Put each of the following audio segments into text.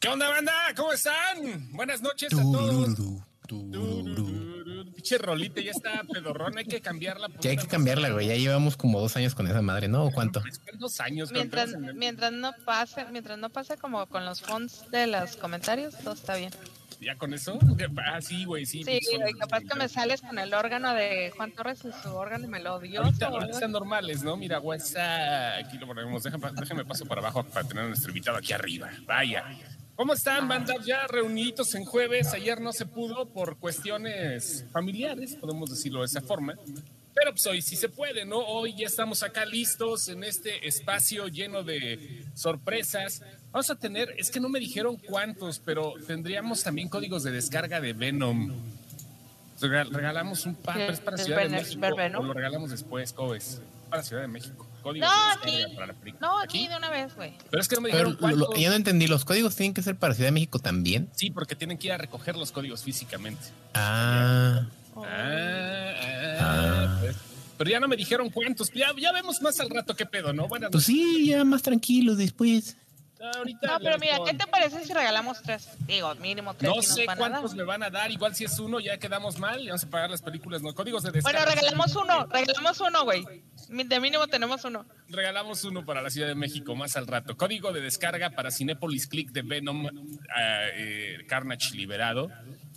¿Qué onda, banda? ¿Cómo están? Buenas noches a todos. Pinche rolita, ya está pedorrón, hay que cambiarla. hay que cambiarla, güey. Ya llevamos como dos años con esa madre, ¿no? ¿O cuánto? más- Dos años. Mientras, el- mientras no pase, mientras no pase como con los fonts de los comentarios, todo está bien. ¿Ya con eso? Ah, sí, güey, sí. Sí, güey, capaz que me sales con el órgano de Juan Torres y su órgano melodioso. Ahorita, ahorita están normales, ¿no? Mira, WhatsApp, aquí lo ponemos. Déjame, déjame paso para abajo para tener a nuestro invitado aquí arriba. Vaya. ¿Cómo están, banda? Ya reuniditos en jueves. Ayer no se pudo por cuestiones familiares, podemos decirlo de esa forma. Pero pues hoy sí se puede, ¿no? Hoy ya estamos acá listos en este espacio lleno de sorpresas. Vamos a tener, es que no me dijeron cuántos, pero tendríamos también códigos de descarga de Venom. Regal- Regalamos un par, pero es para ¿Es Ciudad de México. O lo regalamos después, ¿cómo es? Para Ciudad de México. Códigos No, aquí. descarga para la película. No, aquí de una vez, güey. Pero es que no me Pero dijeron lo- cuántos. yo no entendí. ¿Los códigos tienen que ser para Ciudad de México también? Sí, porque tienen que ir a recoger los códigos físicamente. Ah, Oh. Ah, ah, Ah. pues. Pero ya no me dijeron cuántos. Ya, ya vemos más al rato qué pedo, ¿no? Buenas pues sí, ya más tranquilos después. Ahorita No, pero mira, ¿qué te parece si regalamos tres? Digo, mínimo tres. No sé cuántos me van a dar. Igual si es uno, ya quedamos mal. y Vamos a pagar las películas, no códigos de Bueno, descarga. regalamos uno, regalamos uno, güey. De mínimo tenemos uno. Regalamos uno para la Ciudad de México más al rato. Código de descarga para Cinépolis Click de Venom ah, eh, Carnage liberado.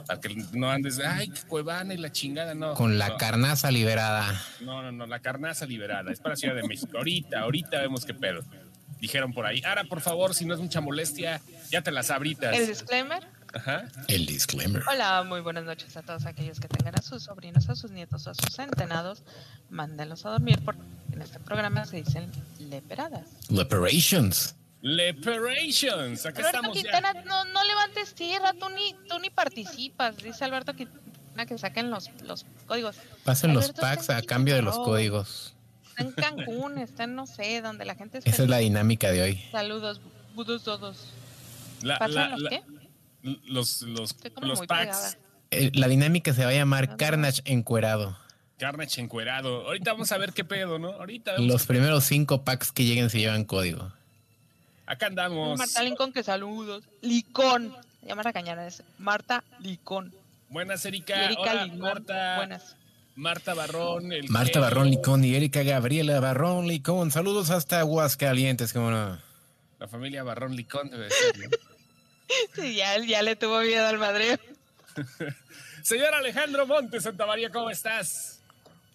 Para que no andes, de, ay, que Cuevana y la chingada, no. Con la no, carnaza liberada. No, no, no, la carnaza liberada. Es para Ciudad de México. Ahorita, ahorita vemos qué pedo. Dijeron por ahí. Ahora, por favor, si no es mucha molestia, ya te las abritas. El disclaimer. Ajá. El disclaimer. Hola, muy buenas noches a todos aquellos que tengan a sus sobrinos, a sus nietos o a sus centenados. Mándenlos a dormir porque en este programa se dicen leperadas. Leperations. Leperations. Acá Alberto estamos Quintana, ya. no, no levantes tierra, tú ni, tú ni participas. Dice Alberto Quintana que saquen los, los códigos. Pasen los packs a cambio de los códigos. Está en Cancún, está en no sé, donde la gente es Esa es la dinámica de hoy. Saludos, budos todos. La- ¿Pasan la- los la- qué? Los, los, los packs. pegada. Eh, La dinámica se va a llamar Carnage encuerado. Carnage encuerado. Ahorita vamos a ver qué pedo, ¿no? Ahorita. Los primeros cinco packs que lleguen se llevan código. Acá andamos. Marta Lincoln, que saludos. Licón. Se llama la cañana ese. Marta Licón. Buenas, Erika. Erika Hola, Licón. Marta. Buenas. Marta Barrón. El Marta. Barrón Licón y Erika Gabriela Barrón Licón. Saludos hasta Aguascalientes, cómo no. La familia Barrón Licón debe ser, ¿no? Sí, ya, ya le tuvo miedo al Madrid. Señor Alejandro Montes, Santa María, ¿cómo estás?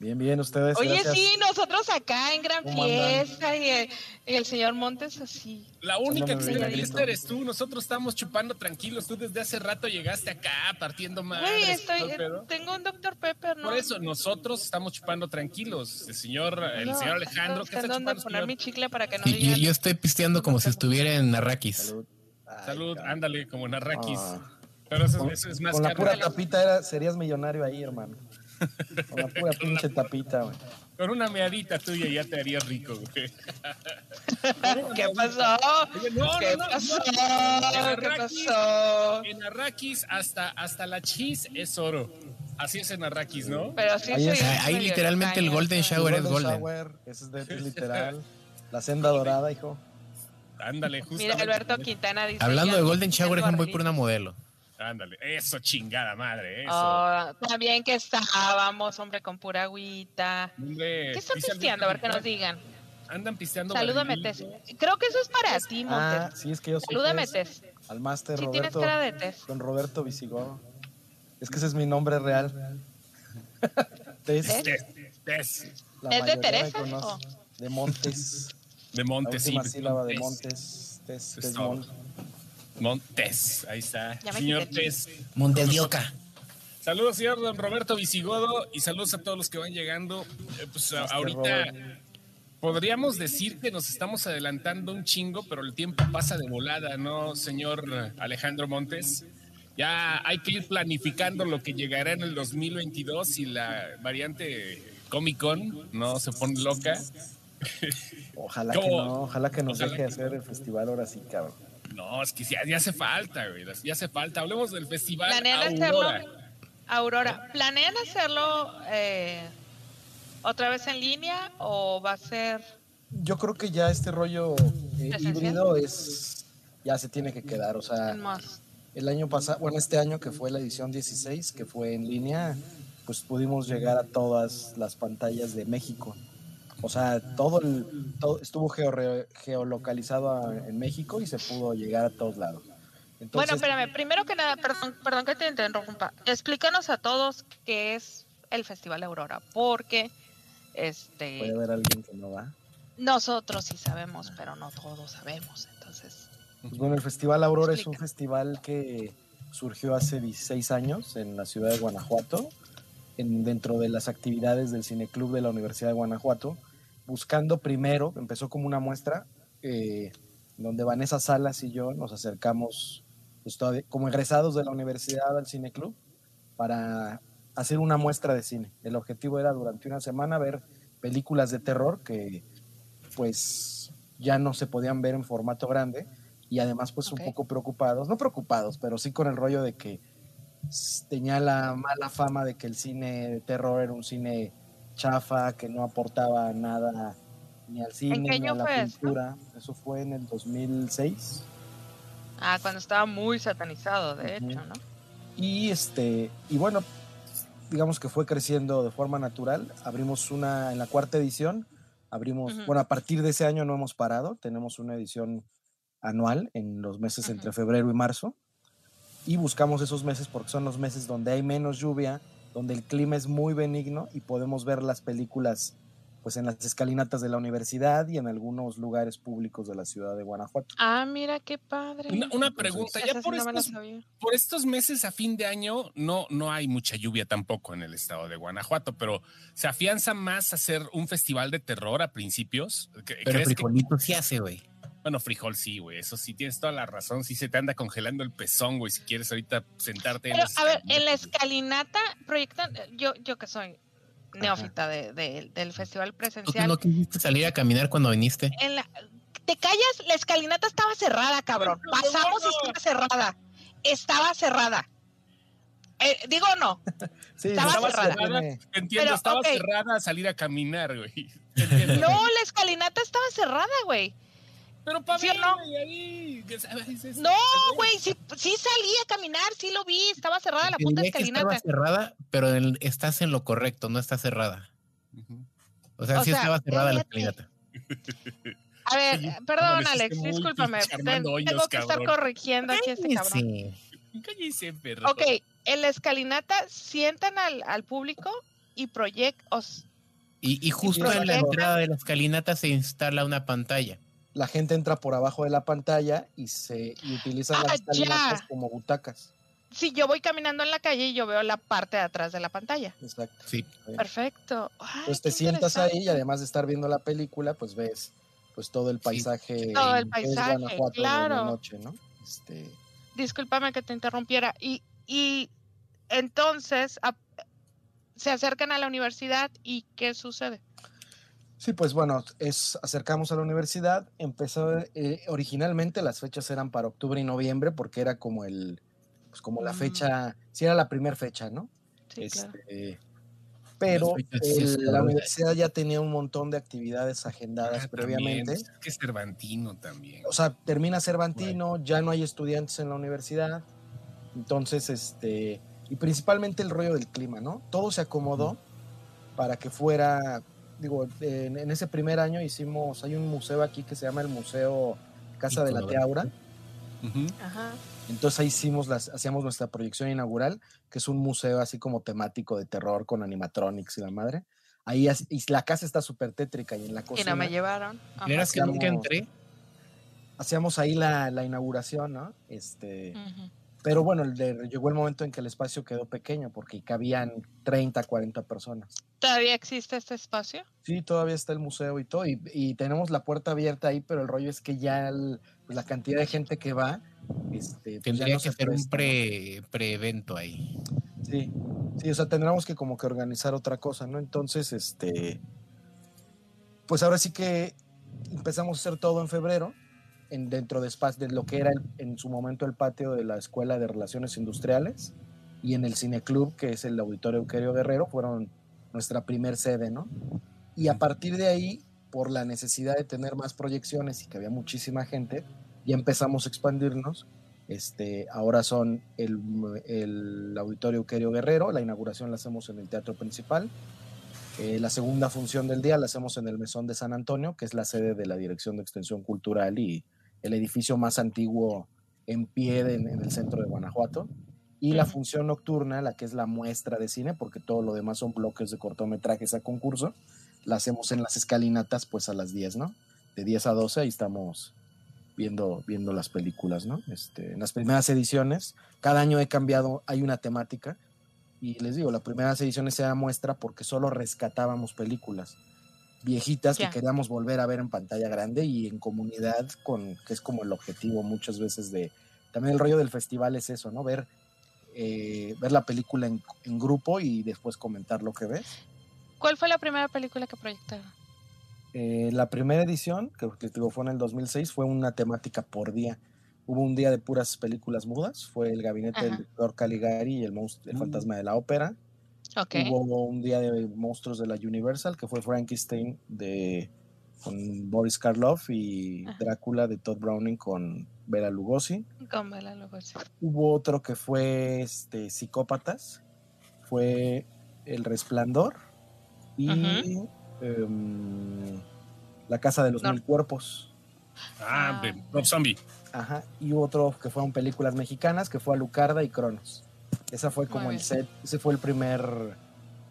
Bien, bien, ustedes. Oye, gracias. sí, nosotros acá en gran fiesta y el, y el señor Montes así. La única que está en fiesta eres tú. Nosotros estamos chupando tranquilos. Tú desde hace rato llegaste acá partiendo más. Güey, estoy, tengo un Dr. Pepper, ¿no? Por eso, nosotros estamos chupando tranquilos. El señor, el No, señor Alejandro, ¿qué está chupando, poner señor? mi chicle para que no Y- y- digan. yo estoy pisteando como si estuviera en Arrakis. Salud. Ay, Salud, ándale, como Narrakis. Ah. Pero eso, Con, eso es más con la caro. pura tapita era, serías millonario ahí, hermano. Con la pura pinche tapita, güey. Con una meadita tuya ya te haría rico, güey. ¿Qué pasó? No, ¿Qué no, no, pasó? no. En ¿Qué Arrakis- pasó? En Arrakis hasta, hasta la cheese es oro. Así es en Arrakis, ¿no? Pero sí Ahí es- Ahí literalmente el Golden Shower es El golden. Shower, ese es, de, es literal. La senda dorada, hijo. Ándale, justo. Mira, Alberto Quintana dice. Hablando de Golden Shower, voy por una modelo. Ándale, eso chingada madre, eso. Oh, también que estábamos, hombre, con pura agüita. Hombre, ¿Qué están pisteando? A ver que nos digan. Andan pisteando. Salúdame. Tess. Creo que eso es para ti, Ah, Montes. sí, es que yo soy Salúdame, Tess, Tess. al máster Sí tienes Roberto. cara de Tess. Don Roberto Visigodo. Es que ese es mi nombre real. Tess. ¿Tess? Tes, tes. La ¿Es de Teresa? De Montes. De La Montes, sí. última sílaba de Tes. Montes. Tess, Es Tess. Montes, ahí está. Señor quité. Tes. Montedioca. Saludos, señor don Roberto Visigodo, y saludos a todos los que van llegando. Eh, pues ahorita Robert. podríamos decir que nos estamos adelantando un chingo, pero el tiempo pasa de volada, ¿no, señor Alejandro Montes? Ya hay que ir planificando lo que llegará en el 2022 si la variante Comic Con no se pone loca. Ojalá ¿Cómo? que no, ojalá que nos Ojalá deje que hacer el festival ahora sí, cabrón. No, es que ya, ya hace falta, güey, ya hace falta. Hablemos del festival ¿Planean Aurora. hacerlo? Aurora, ¿planean hacerlo eh, otra vez en línea o va a ser Yo creo que ya este rollo eh, híbrido es ya se tiene que quedar. O sea, el año pasado, bueno, este año que fue la edición 16, que fue en línea, pues pudimos llegar a todas las pantallas de México. O sea, todo, el, todo estuvo georre- geolocalizado a- en México y se pudo llegar a todos lados. Entonces, bueno, espérame, primero que nada, perdón, perdón que te interrumpa. Explícanos a todos qué es el Festival Aurora, porque puede este haber alguien que no va. nosotros sí sabemos, pero no todos sabemos. Entonces, Pues bueno, el Festival Aurora es un festival que surgió hace 16 años en la ciudad de Guanajuato, en, dentro de las actividades del Cineclub de la Universidad de Guanajuato, buscando primero, empezó como una muestra, eh, donde Vanessa Salas y yo nos acercamos pues, todavía- como egresados de la universidad al Cineclub para hacer una muestra de cine. El objetivo era durante una semana ver películas de terror que pues ya no se podían ver en formato grande y además pues un poco preocupados, no preocupados, pero sí con el rollo de que tenía la mala fama de que el cine de terror era un cine chafa, que no aportaba nada ni al cine ni a la cultura. Eso fue en el 2006. ah, cuando estaba muy satanizado, de Ujú. hecho, ¿no? Y este, y bueno, digamos que fue creciendo de forma natural. Abrimos una en la cuarta edición. Abrimos, Ujú. bueno, a partir de ese año no hemos parado. Tenemos una edición anual en los meses Ujú. entre febrero y marzo. Y buscamos esos meses porque son los meses donde hay menos lluvia, donde el clima es muy benigno y podemos ver las películas pues en las escalinatas de la universidad y en algunos lugares públicos de la ciudad de Guanajuato. Ah, mira qué padre. Una, pregunta, ya por no estos, por estos meses a fin de año no, no hay mucha lluvia tampoco en el estado de Guanajuato, pero ¿se afianza más hacer un festival de terror a principios? ¿Cre- Pero ¿Crees que- frijolito sí hace, güey. Bueno, frijol sí, güey, eso sí, tienes toda la razón, sí se te anda congelando el pezón, güey, si quieres ahorita sentarte en Pero, las a ver, en la escalinata proyectan, yo, yo que soy neófita de- de- del festival ¿Tú que presencial, no quisiste salir a caminar cuando viniste? en la, te callas, la escalinata estaba cerrada, cabrón. Pasamos y estaba cerrada. Estaba cerrada. Eh, digo no, Sí, Estaba cerrada. tiene- Entiendo, pero, estaba cerrada a salir a caminar, güey. No, la escalinata estaba cerrada, güey. Pero para ¿Sí no? ahí, No, güey, sí, sí salí a caminar, sí lo vi, estaba cerrada la puta que estaba escalinata. cerrada, pero en- estás en lo correcto, no está cerrada. O sea, O sí sea, estaba cerrada la escalinata. A ver, perdón, Alex, discúlpame. Hoyos, tengo que estar corrigiendo aquí a este cabrón. Sí. Cállese, perro. Ok, en la escalinata sientan al, al público y proyectos. Y, y justo en la entrada de la escalinata se instala una pantalla. La gente entra por abajo de la pantalla y se y utilizan Ah, las ya. como butacas. Si yo voy caminando en la calle y yo veo la parte de atrás de la pantalla. Exacto. Sí. Perfecto. Ay, Pues te sientas ahí y además de estar viendo la película, pues ves pues todo el paisaje. Todo el que es paisaje, Guanajuato de claro. noche, ¿no? Este, Discúlpame que te interrumpiera. Y, y entonces a- se acercan a la universidad y ¿qué sucede? Sí, pues bueno, es acercamos a la universidad. Empezó eh, originalmente las fechas eran para octubre y noviembre porque era como el pues como la Mm. fecha, sí era la primera fecha, ¿no? Sí, claro. Este, pero el- la universidad ya tenía un montón de actividades agendadas Ah, previamente. también, es que es Cervantino también. O sea, termina Cervantino, ya no hay estudiantes en la universidad. Entonces, este, y principalmente el rollo del clima, ¿no? Todo se acomodó para que fuera, digo, en, en ese primer año hicimos, hay un museo aquí que se llama el Museo Casa de la. Teaura. Ujú. Ajá. Entonces ahí hicimos las, hacíamos nuestra proyección inaugural, que es un museo así como temático de terror con animatronics y la madre. Ahí y la casa está súper tétrica y en la Y cocina no me llevaron. Ajá. ¿Creerás que nunca entré? hacíamos ahí la, la inauguración, ¿no? Este, Ujú. Pero bueno, le- llegó el momento en que el espacio quedó pequeño porque cabían 30, 40 personas. ¿Todavía existe este espacio? Sí, todavía está el museo y todo, y, y tenemos la puerta abierta ahí, pero el rollo es que ya el- pues, la cantidad de gente que va, este, pues, Tendría no que hacer un pre-evento ahí. Sí, sí, o sea, tendríamos que como que organizar otra cosa, ¿no? Entonces, este, pues ahora sí que empezamos a hacer todo en febrero, en, dentro de, de lo que era el- en su momento el patio de la Escuela de Relaciones Industriales y en el Cineclub, que es el Auditorio Euquerio Guerrero, fueron nuestra primer sede, ¿no? Y a partir de ahí, por la necesidad de tener más proyecciones y que había muchísima gente, ya empezamos a expandirnos. Este, ahora son el, el Auditorio Euquerio Guerrero, la inauguración la hacemos en el Teatro Principal. Eh, la segunda función del día la hacemos en el Mesón de San Antonio, que es la sede de la Dirección de Extensión Cultural y el edificio más antiguo en pie de- en, el centro de Guanajuato. Y la función nocturna, la que es la muestra de cine, porque todo lo demás son bloques de cortometrajes a concurso, la hacemos en las escalinatas pues a las 10, ¿no? De 10 a 12 ahí estamos viendo, viendo las películas, ¿no? Este, en las primeras ediciones, cada año he cambiado, hay una temática, y les digo, las primeras ediciones se da muestra porque solo rescatábamos películas viejitas que queríamos volver a ver en pantalla grande y en comunidad, con, que es como el objetivo muchas veces de... También el rollo del festival es eso, ¿no? Ver, eh, ver la película en, en grupo y después comentar lo que ves. ¿Cuál fue la primera película que proyectaron? Eh, la primera edición, que, que digo, fue en el 2006, fue una temática por día. Hubo un día de puras películas mudas, fue el gabinete del doctor Caligari y el, monst- el Mm. fantasma de la ópera. Ok. Hubo un día de monstruos de la Universal, que fue Frankenstein de, con Boris Karloff y Ajá. Drácula de Todd Browning con Bela Lugosi. Con Bela Lugosi. Hubo otro que fue este, Psicópatas, fue El Resplandor y em, La Casa de los No. Mil Cuerpos. Ah, Ah. de Rob Zombie. Ajá, y otro que fueron películas mexicanas, que fue Alucarda y Cronos. Esa fue como el set, ese fue el primer...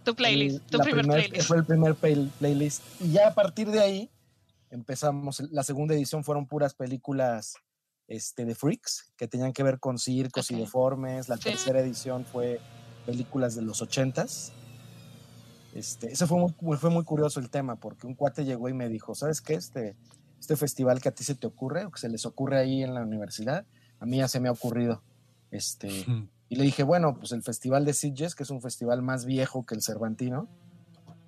Tu playlist, el- tu primer primer- playlist. Fue el primer play- playlist. Y ya a partir de ahí empezamos, la segunda edición fueron puras películas este, de freaks, que tenían que ver con circos y Ok. deformes. La Sí. tercera edición fue películas de los ochentas. Este, ese fue muy, fue muy curioso el tema, porque un cuate llegó y me dijo, ¿sabes qué? Este, este festival que a ti se te ocurre, o que se les ocurre ahí en la universidad, a mí ya se me ha ocurrido. Este, y le dije, bueno, pues el Festival de Sitges, que es un festival más viejo que el Cervantino,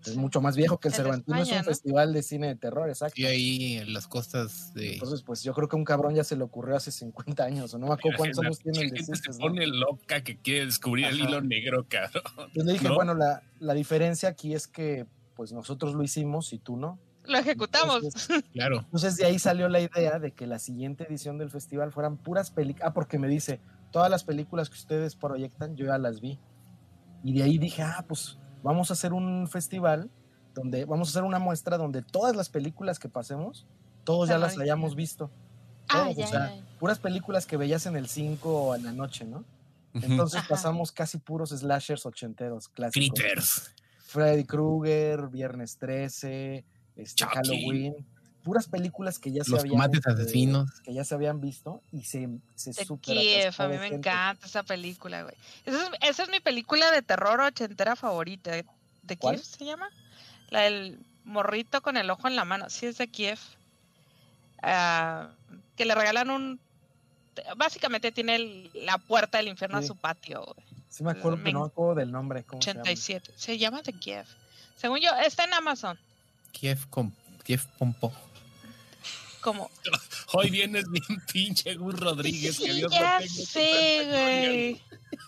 es mucho más viejo que el Cervantino, es un ¿no? festival de cine de terror, exacto. Y ahí en las costas de. Entonces, pues yo creo que un cabrón ya se le ocurrió hace 50 años, o no me acuerdo cuántos La años tiene el de se Sitges, ¿no? pone loca que quiere descubrir el hilo negro, cabrón. Entonces le dije, ¿no? bueno, la, la diferencia aquí es que pues nosotros lo hicimos y tú no. Lo ejecutamos. Entonces, Claro. Entonces de ahí salió la idea de que la siguiente edición del festival fueran puras películas. Ah, porque me dice, todas las películas que ustedes proyectan, yo ya las vi. Y de ahí dije, ah, pues vamos a hacer un festival donde vamos a hacer una muestra donde todas las películas que pasemos, todos ya Sean las hayamos visto. Ah, Todos, ya, o sea, ya. puras películas que veías en el 5 o en la noche, ¿no? Entonces Ajá. pasamos casi puros slashers ochenteros, clásicos. Critters. Freddy Krueger, Viernes 13, este, Chucky. Halloween, puras películas que ya se Los habían tomates este, asesinos. que ya se habían visto y se, se Kiev, a mí me gente. encanta esa película, güey. Esa es, esa es mi película de terror ochentera favorita. ¿De ¿Cuál? Kiev se llama? La del morrito con el ojo en la mano. Sí, es de Kiev. Ah, que le regalan un... Básicamente tiene el- la puerta del infierno a Sí. su patio, güey. Sí me acuerdo, Me pero no me acuerdo del nombre. ¿cómo se llama? 87. Se llama The Kiev. Según yo, está en Amazon. Kiev con Kiev Pompo. Como... Hoy vienes bien pinche Gus Rodríguez. que Sí, Dios ya sé, güey.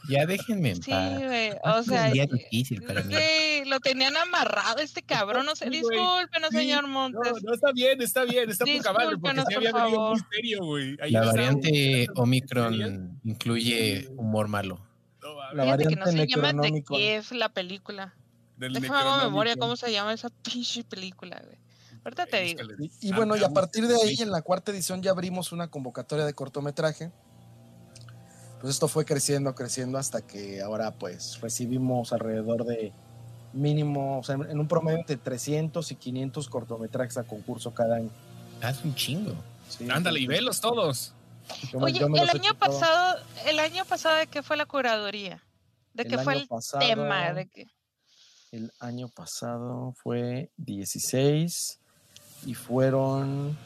Ya déjenme en Sí, paz. güey. Ha O sea, un día difícil para mí. sí, lo tenían amarrado este cabrón. No sé, Sí, discúlpenos, Sí, señor No, Montes. no, está bien, está bien, está poca madre, porque sí había venido muy serio, güey. La variante. Omicron incluye humor malo. No, La Fíjate que no variante se llama The. Kiev la película. del Déjame memoria cómo se llama esa pinche película, güey. Ahorita te digo. Y, y bueno, y a partir de ahí, en la cuarta edición, ya abrimos una convocatoria de cortometraje. Pues esto fue creciendo, creciendo hasta que ahora pues recibimos alrededor de mínimo, o sea, en un promedio entre 300 y 500 cortometrajes a concurso cada año. Haz un chingo. Sí, Ándale y velos todos. yo Oye, me el año pasado, el año pasado, ¿de qué fue la curaduría? ¿De El qué fue el pasado- tema? ¿De qué? El año pasado fue 16 y fueron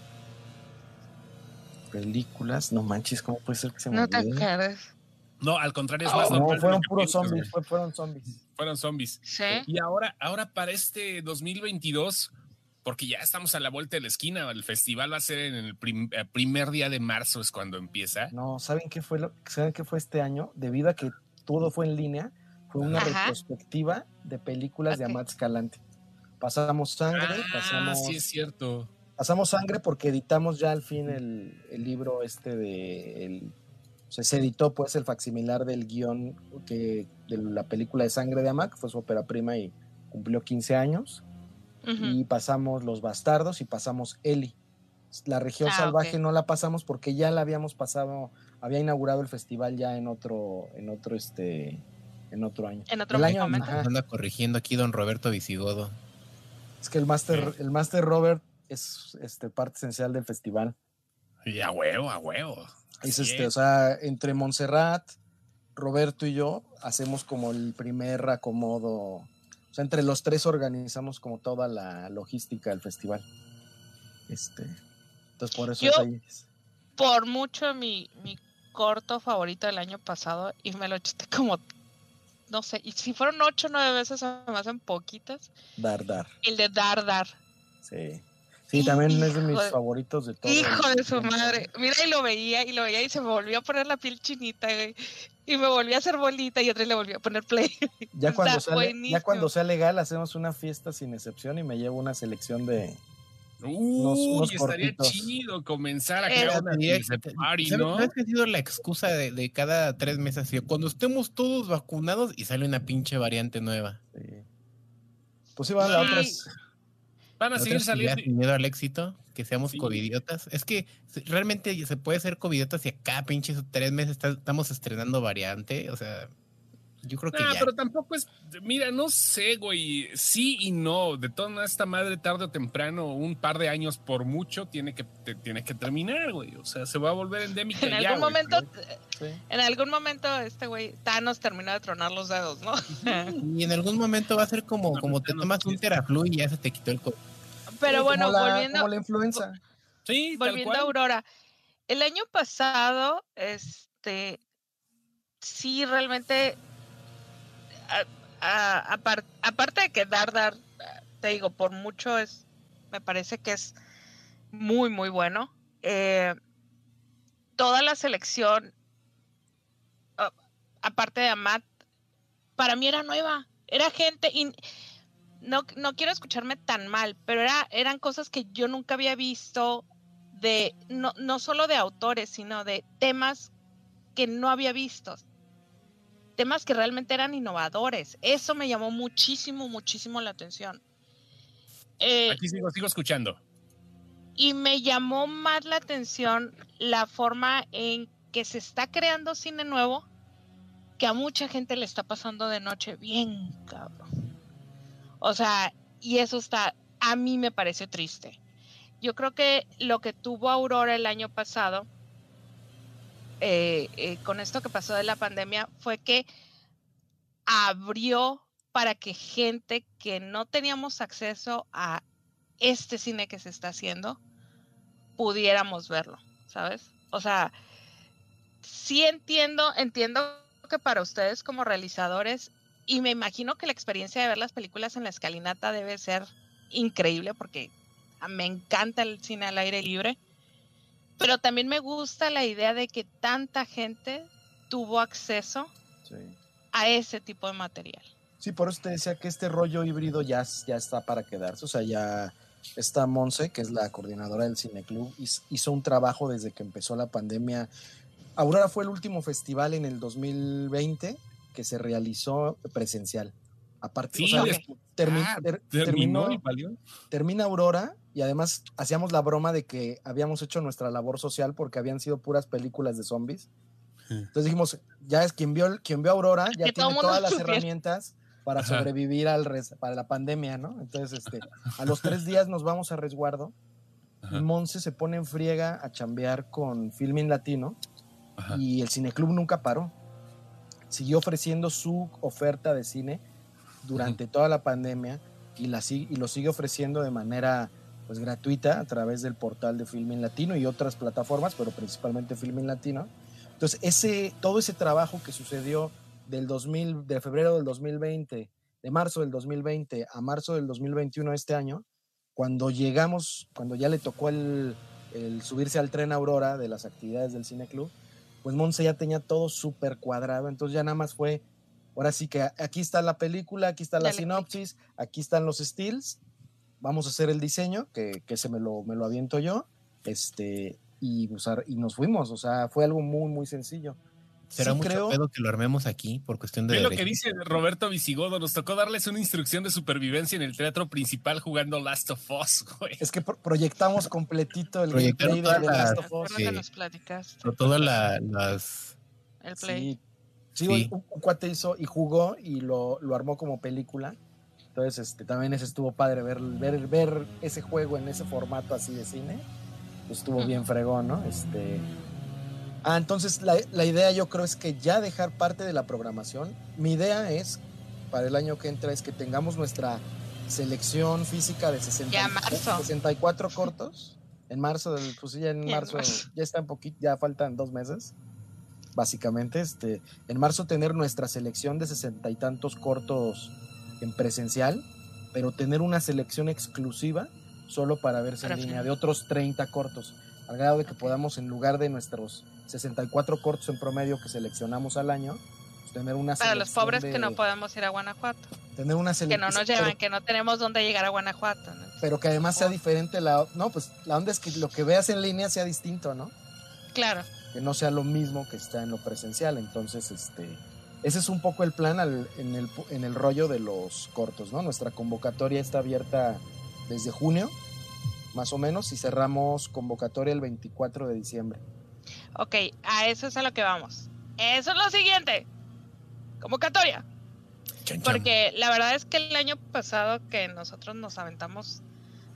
películas. No manches, ¿cómo puede ser que se me No acuerdas. No, al contrario, es Oh, más No, fueron puros zombies, fue- fueron zombies. Fueron zombies. Sí. Y ahora, ahora para este 2022, porque ya estamos a la vuelta de la esquina, el festival va a ser en el prim- eh, primer día de marzo es cuando empieza. No, ¿saben qué fue lo, ¿saben qué fue este año? Debido a que todo fue en línea, fue una Ajá. retrospectiva de películas de. Amat Escalante. Pasamos sangre, Ah, pasamos sí es cierto. Pasamos sangre porque editamos ya al fin el, el libro este de... El, o sea, se editó pues el facsimilar del guion que, de la película de Sangre de Amac, fue su ópera prima y cumplió 15 años. Y pasamos Los Bastardos y pasamos Eli. La región Ah, salvaje no la pasamos porque ya la habíamos pasado, había inaugurado el festival ya en otro, en otro, este, en otro año. En otro El año- momento. ajá. Anda corrigiendo aquí don Roberto Visigodo. Es que el Master, el Master Robert es este, parte esencial del festival. Y a huevo, a huevo. Es este, es. o sea, entre Montserrat, Roberto y yo hacemos como el primer acomodo. O sea, entre los tres organizamos como toda la logística del festival. Este, entonces por eso Yo- es ahí. Por mucho mi, mi corto favorito del año pasado y me lo eché como, no sé, y si fueron ocho o nueve veces se me hacen poquitas. Dar, dar. El de Dar Dar. Sí. Sí, también es de mis de- favoritos de todo. Hijo de su madre. Mira, y lo veía, y lo veía, y se me volvió a poner la piel chinita, güey. Y me volví a hacer bolita, y otra vez le volví a poner play. Ya Está cuando, ya cuando sea legal, hacemos una fiesta sin excepción y me llevo una selección de. Uy, unos estaría cortitos. chido comenzar a crear una Diría- pizza party, ¿Sabes ¿no? sabes qué ha sido la excusa de, de cada tres meses? Así, Cuando estemos todos vacunados y sale una pinche variante nueva. de- Pues sí, van la Sí. otra es- Van a ¿No seguir saliendo. miedo al éxito? Que seamos Sí. covidiotas. Es que realmente se puede ser covidiotas y a cada pinche tres meses está- estamos estrenando variante. O sea, yo creo que Ah, ya. pero tampoco es. Mira, no sé, güey. Sí y no. De toda esta madre, tarde o temprano, un par de años por mucho, tiene que, te- tiene que terminar, güey. O sea, se va a volver endémica. En ya, algún güey, momento, sí. en algún momento, este güey, Thanos terminó de tronar los dedos, ¿no? Y en algún momento va a ser como, No, como te no, tomas un teraflu y ya se te quitó el COVID. Pero Sí, bueno, como la, volviendo, como la influenza. Sí, tal volviendo a. Aurora. El año pasado, este, sí, realmente, aparte de que Dar Dar, te digo, por mucho es, me parece que es muy, muy bueno. eh, toda la selección, aparte de Amat, para mí era nueva, era gente, y no, no quiero escucharme tan mal, pero era, eran cosas que yo nunca había visto de, no, no solo de autores, sino de temas que no había visto. Temas que realmente eran innovadores. Eso me llamó muchísimo, muchísimo la atención. Eh, Aquí sigo, sigo escuchando. y me llamó más la atención la forma en que se está creando cine nuevo que a mucha gente le está pasando de noche bien cabrón. O sea, y eso está, a mí me parece triste. Yo creo que lo que tuvo Aurora el año pasado, eh, eh, con esto que pasó de la pandemia, fue que abrió para que gente que no teníamos acceso a este cine que se está haciendo, pudiéramos verlo, ¿sabes? O sea, sí entiendo, entiendo que para ustedes como realizadores, y me imagino que la experiencia de ver las películas en la escalinata debe ser increíble porque me encanta el cine al aire libre, pero también me gusta la idea de que tanta gente tuvo acceso Sí. a ese tipo de material. Sí, por eso te decía que este rollo híbrido ya, ya está para quedarse. O sea, ya está Monse, que es la coordinadora del Cineclub, hiz- hizo un trabajo desde que empezó la pandemia. Aurora fue el último festival en el 2020 que se realizó presencial. Aparte, o Sí, sea, des- termi- Ah, ter- terminó terminó, y valió. termina Aurora y además hacíamos la broma de que habíamos hecho nuestra labor social porque habían sido puras películas de zombies. Entonces dijimos, ya es quien vio, quien vio Aurora, ya Que tiene todas las herramientas para Ajá. sobrevivir al res- para la pandemia, ¿no? Entonces, este, a los tres días nos vamos a resguardo Ajá, Monse se pone en friega a chambear con Filmin Latino ajá. y el cineclub nunca paró. Siguió ofreciendo su oferta de cine durante toda la pandemia y, la, y lo sigue ofreciendo de manera pues gratuita a través del portal de Filmin Latino y otras plataformas, pero principalmente Filmin Latino. Entonces, ese, todo ese trabajo que sucedió del 2000, de febrero del 2020, de marzo del 2020 a marzo del 2021 este año, cuando llegamos, cuando ya le tocó el, el subirse al tren Aurora de las actividades del Cine Club, pues Monse ya tenía todo súper cuadrado, entonces ya nada más fue, ahora sí que aquí está la película, aquí está la Dale sinopsis, aquí están los stills, vamos a hacer el diseño, que, que se me lo, me lo aviento yo, este, y, usar, y nos fuimos, o sea, fue algo muy, muy sencillo. Será Sí mucho creo- pedo que lo armemos aquí por cuestión de. Ve lo que dice Roberto Visigodo. Nos tocó darles una instrucción de supervivencia en el teatro principal jugando Last of Us, güey. Es que pro- proyectamos completito el gameplay de, todas Last las- of Us. Sí. nos platicaste. Pero Todas la- las. El play. Sí, sí, Sí. Un, un cuate hizo y jugó y lo, lo armó como película. Entonces, este, también ese estuvo padre ver, ver, ver ese juego en ese formato así de cine. Pues estuvo Ujú. bien fregón, ¿no? Este. Ah, entonces la, la idea yo creo es que ya dejar parte de la programación. Mi idea es, para el año que entra, es que tengamos nuestra selección física de 60, Ya marzo. 64 cortos. En marzo, del, pues sí, ya en Ya en marzo, marzo. ya está un poquito, ya faltan dos meses básicamente. Este, en marzo tener nuestra selección de sesenta y tantos cortos en presencial, pero tener una selección exclusiva solo para verse en línea de otros 30 cortos, al grado de que podamos en lugar de nuestros 64 cortos en promedio que seleccionamos al año, pues, tener una Para los selección pobres de- que no podemos ir a Guanajuato. tener una Que no selección nos llevan, que no tenemos dónde llegar a Guanajuato. ¿no? pero que además sea diferente la no pues la onda es que lo que veas en línea sea distinto no Claro. Que no sea lo mismo que está en lo presencial. Entonces, este, ese es un poco el plan al- en, el, en el rollo de los cortos, ¿no? Nuestra convocatoria está abierta desde junio, más o menos, y cerramos convocatoria el 24 de diciembre. Ok, a eso es a lo que vamos. Eso es lo siguiente. Convocatoria. Porque la verdad es que el año pasado que nosotros nos aventamos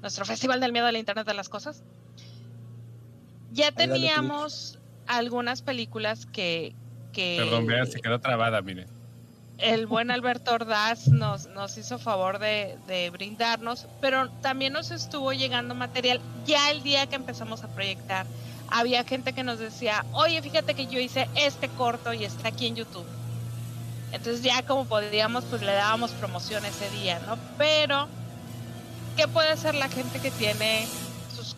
nuestro Festival del Miedo al Internet de las Cosas, ya teníamos algunas películas que, que Perdón, vean, se quedó trabada, miren. el buen Alberto Ordaz nos, nos hizo favor de, de brindarnos, pero también nos estuvo llegando material ya el día que empezamos a proyectar. Había gente que nos decía, oye, fíjate que yo hice este corto y está aquí en YouTube. Entonces ya como podíamos, pues le dábamos promoción ese día, ¿no? Pero, ¿qué puede hacer la gente que tiene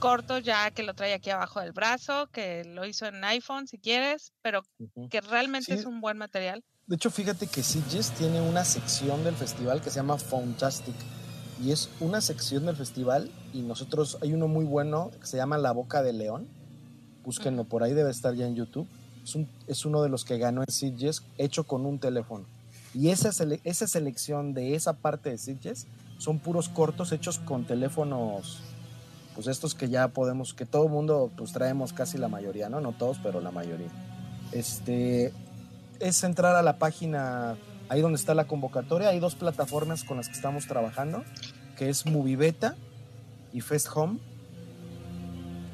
sus cortos ya que lo trae aquí abajo del brazo, que lo hizo en iPhone si quieres, pero Ujú. que realmente Sí. es un buen material? De hecho, fíjate que Sitges tiene una sección del festival que se llama Fantastic. Y es una sección del festival y nosotros, hay uno muy bueno que se llama La Boca de León. Búsquenlo por ahí, debe estar ya en YouTube. Es, un- es uno de los que ganó en Sitges hecho con un teléfono. Y esa, sele- esa selección de esa parte de Sitges son puros cortos hechos con teléfonos, pues estos que ya podemos, que todo mundo pues traemos casi la mayoría, ¿no? No todos, pero la mayoría. Este, es entrar a la página, ahí donde está la convocatoria, hay dos plataformas con las que estamos trabajando, que es Movibeta y Fest Home.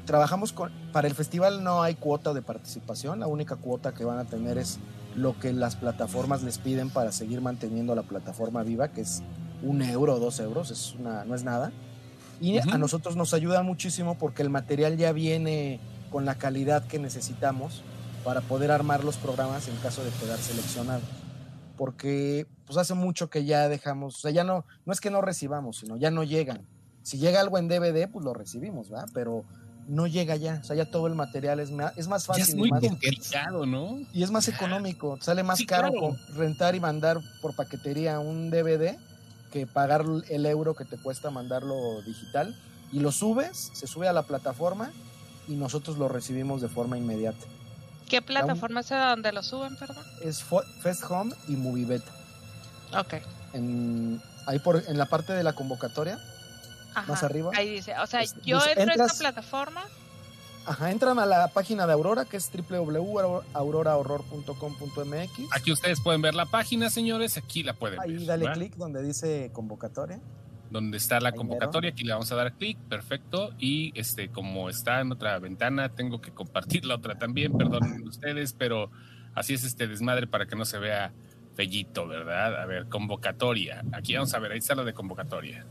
Trabajamos con, para el festival no hay cuota de participación, la única cuota que van a tener es lo que las plataformas les piden para seguir manteniendo la plataforma viva, que es un euro o dos euros, es una, no es nada. Y Ujú. a nosotros nos ayuda muchísimo porque el material ya viene con la calidad que necesitamos para poder armar los programas en caso de quedar seleccionado. Porque pues hace mucho que ya dejamos, o sea, ya no, no es que no recibamos, sino ya no llegan. Si llega algo en DVD, pues lo recibimos, ¿verdad? Pero no llega ya, o sea, ya todo el material es, es más Ya fácil es y muy más- complicado, ¿no? y es más económico, sale más Sí, caro claro. rentar y mandar por paquetería un DVD que pagar el euro que te cuesta mandarlo digital. Y lo subes, se sube a la plataforma y nosotros lo recibimos de forma inmediata. ¿Qué plataforma es donde lo suben, perdón? Es Fest Home y Movibeta. Ok. En, ahí por, en la parte de la convocatoria, Ajá. Más arriba. Ahí dice, o sea, Este, yo entro a esta plataforma. Ajá, entran a la página de Aurora, que es www.aurorahorror.com.mx. Aquí ustedes pueden ver la página, señores. Aquí la pueden Ahí ver. dale ¿va? clic donde dice convocatoria. Donde está la Ahí convocatoria, aquí le vamos a dar clic, perfecto. Y este, como está en otra ventana, tengo que compartir la otra también, perdonen ustedes, pero así es este desmadre para que no se vea fellito, ¿verdad? A ver, convocatoria. Aquí vamos a ver, ahí está lo de convocatoria.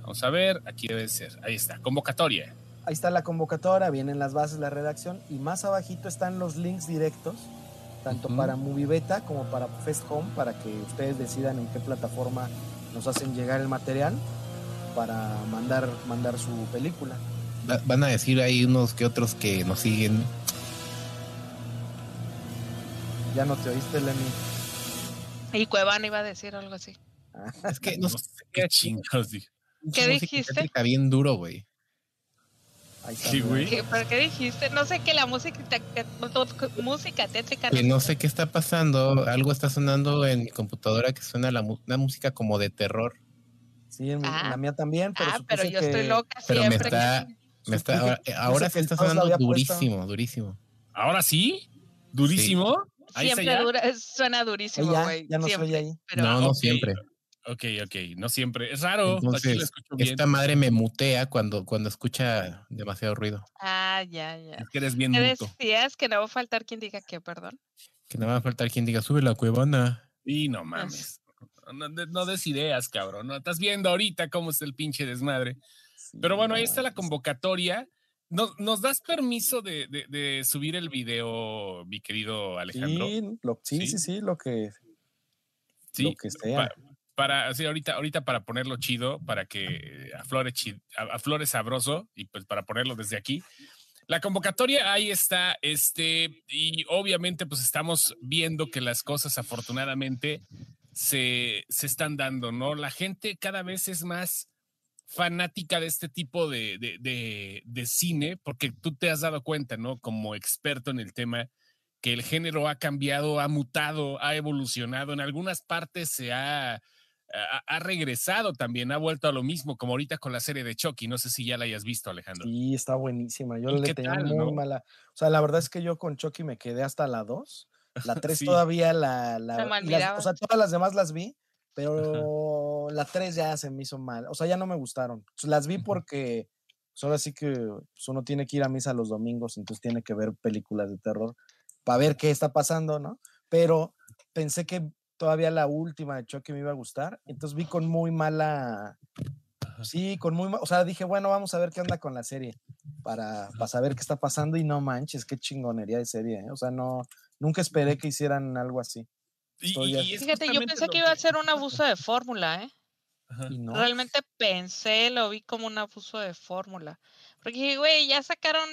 Vamos a ver, aquí debe ser. Ahí está, convocatoria. Ahí está la convocatoria, vienen las bases, la redacción y más abajito están los links directos, tanto Ujú. para Movibeta como para Fest Home, para que ustedes decidan en qué plataforma nos hacen llegar el material para mandar, mandar su película. Va- Van a decir ahí unos que otros que nos siguen. Ya no te oíste, Lenny. Y Cuevana iba a decir algo así. Es que No no sé qué chingados dije. ¿Qué dijiste? tétrica bien duro, güey. Ahí está, Sí, mira. güey. ¿Qué, ¿Pero qué dijiste? No sé que la música, música tétrica. Que no sé qué está pasando. Algo está sonando en mi computadora que suena la mu- una música como de terror. Sí, en, en Ah. la mía también, pero ah, pero yo que- estoy loca Pero me siempre. está, me está, ahora, sí está sonando durísimo, durísimo. ¿Ahora sí? ¿Durísimo? Ahí Siempre dura, suena durísimo, ya, güey. ya no siempre, soy ahí. pero- no, no siempre. Ok, ok, no siempre. Es raro. Entonces, esta madre me mutea cuando, cuando escucha demasiado ruido. Ah, ya, ya. Es que eres bien ¿Qué muto. decías? Que no va a faltar quien diga que, perdón. Que no va a faltar quien diga, sube la cuevana. Y no mames. No, de- no des ideas, cabrón. No estás viendo ahorita cómo es el pinche desmadre. Sí, Pero bueno, ahí está la convocatoria. ¿Nos, nos das permiso de, de- de subir el video, mi querido Alejandro? Sí, lo, sí, Sí. sí, sí, lo que, Sí, lo que sea. pa- para, así ahorita, ahorita para ponerlo chido, para que aflore, chi- a- aflore sabroso y pues para ponerlo desde aquí. La convocatoria ahí está, este, y obviamente pues estamos viendo que las cosas afortunadamente se, se están dando, ¿no? La gente cada vez es más fanática de este tipo de, de, de- de cine, porque tú te has dado cuenta, ¿no? Como experto en el tema, que el género ha cambiado, ha mutado, ha evolucionado, en algunas partes se ha, ha, regresado también, ha vuelto a lo mismo, como ahorita con la serie de Chucky, no sé si ya la hayas visto, Alejandro. Sí, está buenísima. Yo ¿Y le tenía tal, muy no? mala. O sea, la verdad es que yo con Chucky me quedé hasta la 2. La 3 Sí. todavía la. la y las- o sea, todas las demás las vi, pero la 3 ya se me hizo mal. O sea, ya no me gustaron. Las vi porque pues, ahora sí que pues, uno tiene que ir a misa los domingos, entonces tiene que ver películas de terror para ver qué está pasando, ¿no? Pero pensé que todavía la última de Chucky me iba a gustar, entonces vi con muy mala. Sí, con muy, ma- o sea, dije, bueno, vamos a ver qué onda con la serie para, para saber qué está pasando y no manches, qué chingonería de serie, ¿eh? o sea, no, nunca esperé que hicieran algo así Y- Fíjate, yo pensé que iba a ser un abuso de fórmula, ¿eh? Ajá. y no. Realmente pensé, lo vi como un abuso de fórmula. Porque dije, güey, ya sacaron,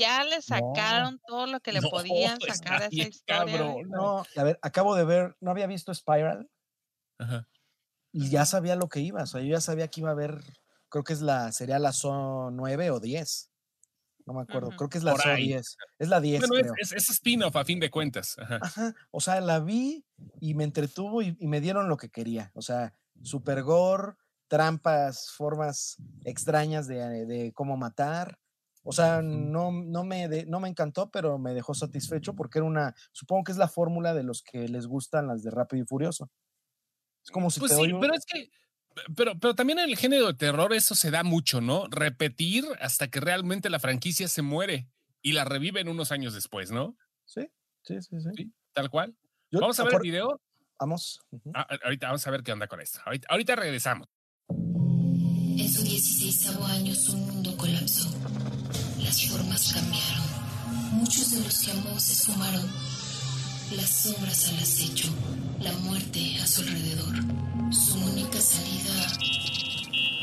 ya le sacaron todo lo que le No, podían sacar a esa bien historia. cabrón. No, a ver, acabo de ver, no había visto Spiral Ajá. y ya sabía lo que iba, o sea, yo ya sabía que iba a haber, creo que es la, sería la SO 9 o 10, no me acuerdo, creo que es la ahí. 10, es la 10 Bueno, es, creo. es, es spin-off a fin de cuentas. Ajá. Ajá, o sea, la vi y me entretuvo y, y me dieron lo que quería. O sea, super gore, trampas, formas extrañas de, de cómo matar. O sea, no, no, me de- no me encantó, pero me dejó satisfecho porque era una, supongo que es la fórmula de los que les gustan las de Rápido y Furioso. Es como si Pues te sí, doy un- pero es que, pero, pero también en el género de terror eso se da mucho, ¿no? Repetir hasta que realmente la franquicia se muere y la reviven unos años después, ¿no? Sí, sí, sí, sí. Sí, tal cual. Yo- Vamos a ver el video. Vamos. Ah, ahorita vamos a ver qué onda con esto. Ahorita, ahorita regresamos. En su 16 año su mundo colapsó. Las formas cambiaron. Muchos de los que amó se esfumaron. Las sombras al acecho. La muerte a su alrededor. Su única salida.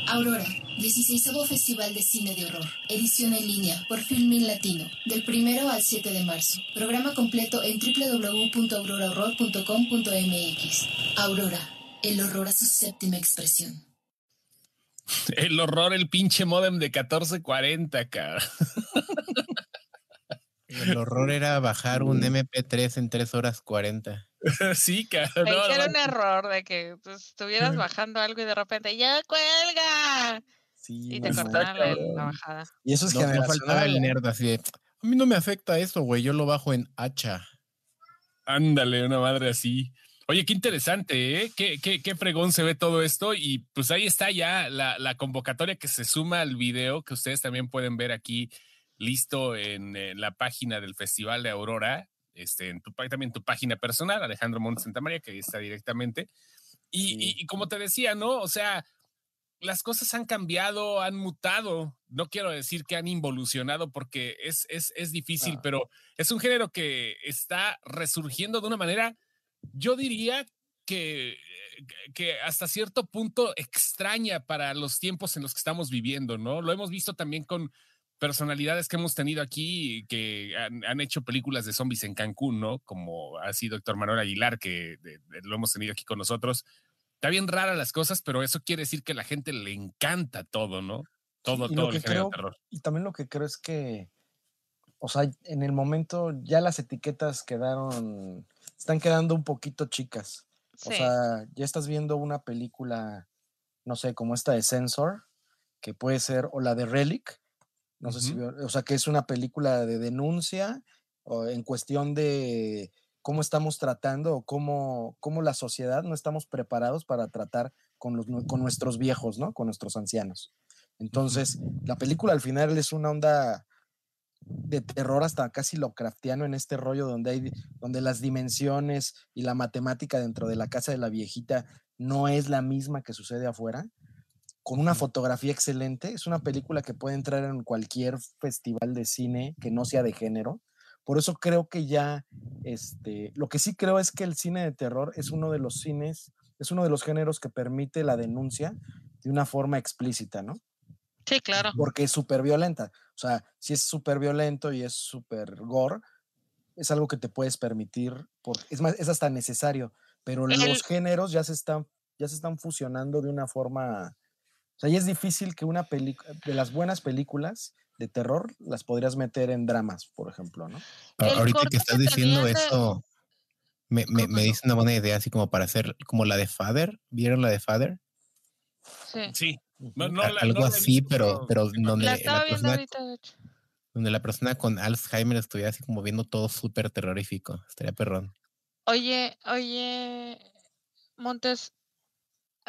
Aurora, 16 Festival de Cine de Horror. Edición en línea por Filmin Latino. Del 1 al 7 de marzo. Programa completo en www.aurorahorror.com.mx. Aurora, el horror a su séptima expresión. El horror, el pinche modem de 1440, cara. El horror era bajar un MP3 en 3 horas 40. sí, cara. No, sí era no, un error de que pues, estuvieras bajando algo y de repente ¡ya cuelga! Sí, Y te no cortaron la, bajada. Y eso es No, no generacional. faltaba el ¿eh? nerd así de, a mí no me afecta eso, güey, yo lo bajo en hacha. Ándale, una madre así. Oye, qué interesante, ¿eh? Qué, qué, qué fregón se ve todo esto. Y pues ahí está ya la, la convocatoria que se suma al video que ustedes también pueden ver aquí listo en, eh, la página del Festival de Aurora, este, en tu, también tu página personal, Alejandro Montes Santamaría, que ahí está directamente. Y, Sí. y- y como te decía, ¿no? O sea, las cosas han cambiado, han mutado. No quiero decir que han involucionado porque es, es, es difícil, Ah. pero es un género que está resurgiendo de una manera, yo diría que, que hasta cierto punto extraña para los tiempos en los que estamos viviendo, ¿no? Lo hemos visto también con personalidades que hemos tenido aquí que han, han hecho películas de zombies en Cancún, ¿no? Como ha sido Héctor Manuel Aguilar, que de- de- lo hemos tenido aquí con nosotros. está bien rara las cosas, pero eso quiere decir que a la gente le encanta todo, ¿no? Todo, todo lo que el género de terror. y también lo que creo es que, o sea, en el momento ya las etiquetas quedaron, están quedando un poquito chicas. O sea, ya estás viendo una película, no sé, como esta de Sensor, que puede ser, o la de Relic, no sé si, o sea, que es una película de denuncia o en cuestión de cómo estamos tratando o cómo, cómo la sociedad no estamos preparados para tratar con, los, con nuestros viejos, ¿no? Con nuestros ancianos. Entonces, la película al final es una onda de terror hasta casi Lovecraftiano en este rollo donde hay donde las dimensiones y la matemática dentro de la casa de la viejita no es la misma que sucede afuera con una fotografía excelente es una película que puede entrar en cualquier festival de cine que no sea de género por eso creo que ya este lo que sí creo es que el cine de terror es uno de los cines es uno de los géneros que permite la denuncia de una forma explícita, ¿no? Sí, claro. porque es súper violenta. O sea, si es súper violento y es súper gore, es algo que te puedes permitir, porque es más, es hasta necesario, pero El- los géneros ya se están, ya se están fusionando de una forma, o sea, ya es difícil que una película, de las buenas películas de terror, las podrías meter en dramas, por ejemplo, ¿no? Ahorita que estás que diciendo de- eso, me, me, me dice una buena idea, así como para hacer como la de Father. ¿Vieron la de Father? Sí. Sí. No, no A- la- Algo no así, visto, pero, pero donde La la, estaba viendo persona, ahorita, de hecho. donde la persona con Alzheimer estuviera así como viendo todo súper terrorífico. Estaría perrón. Oye, oye, Montes,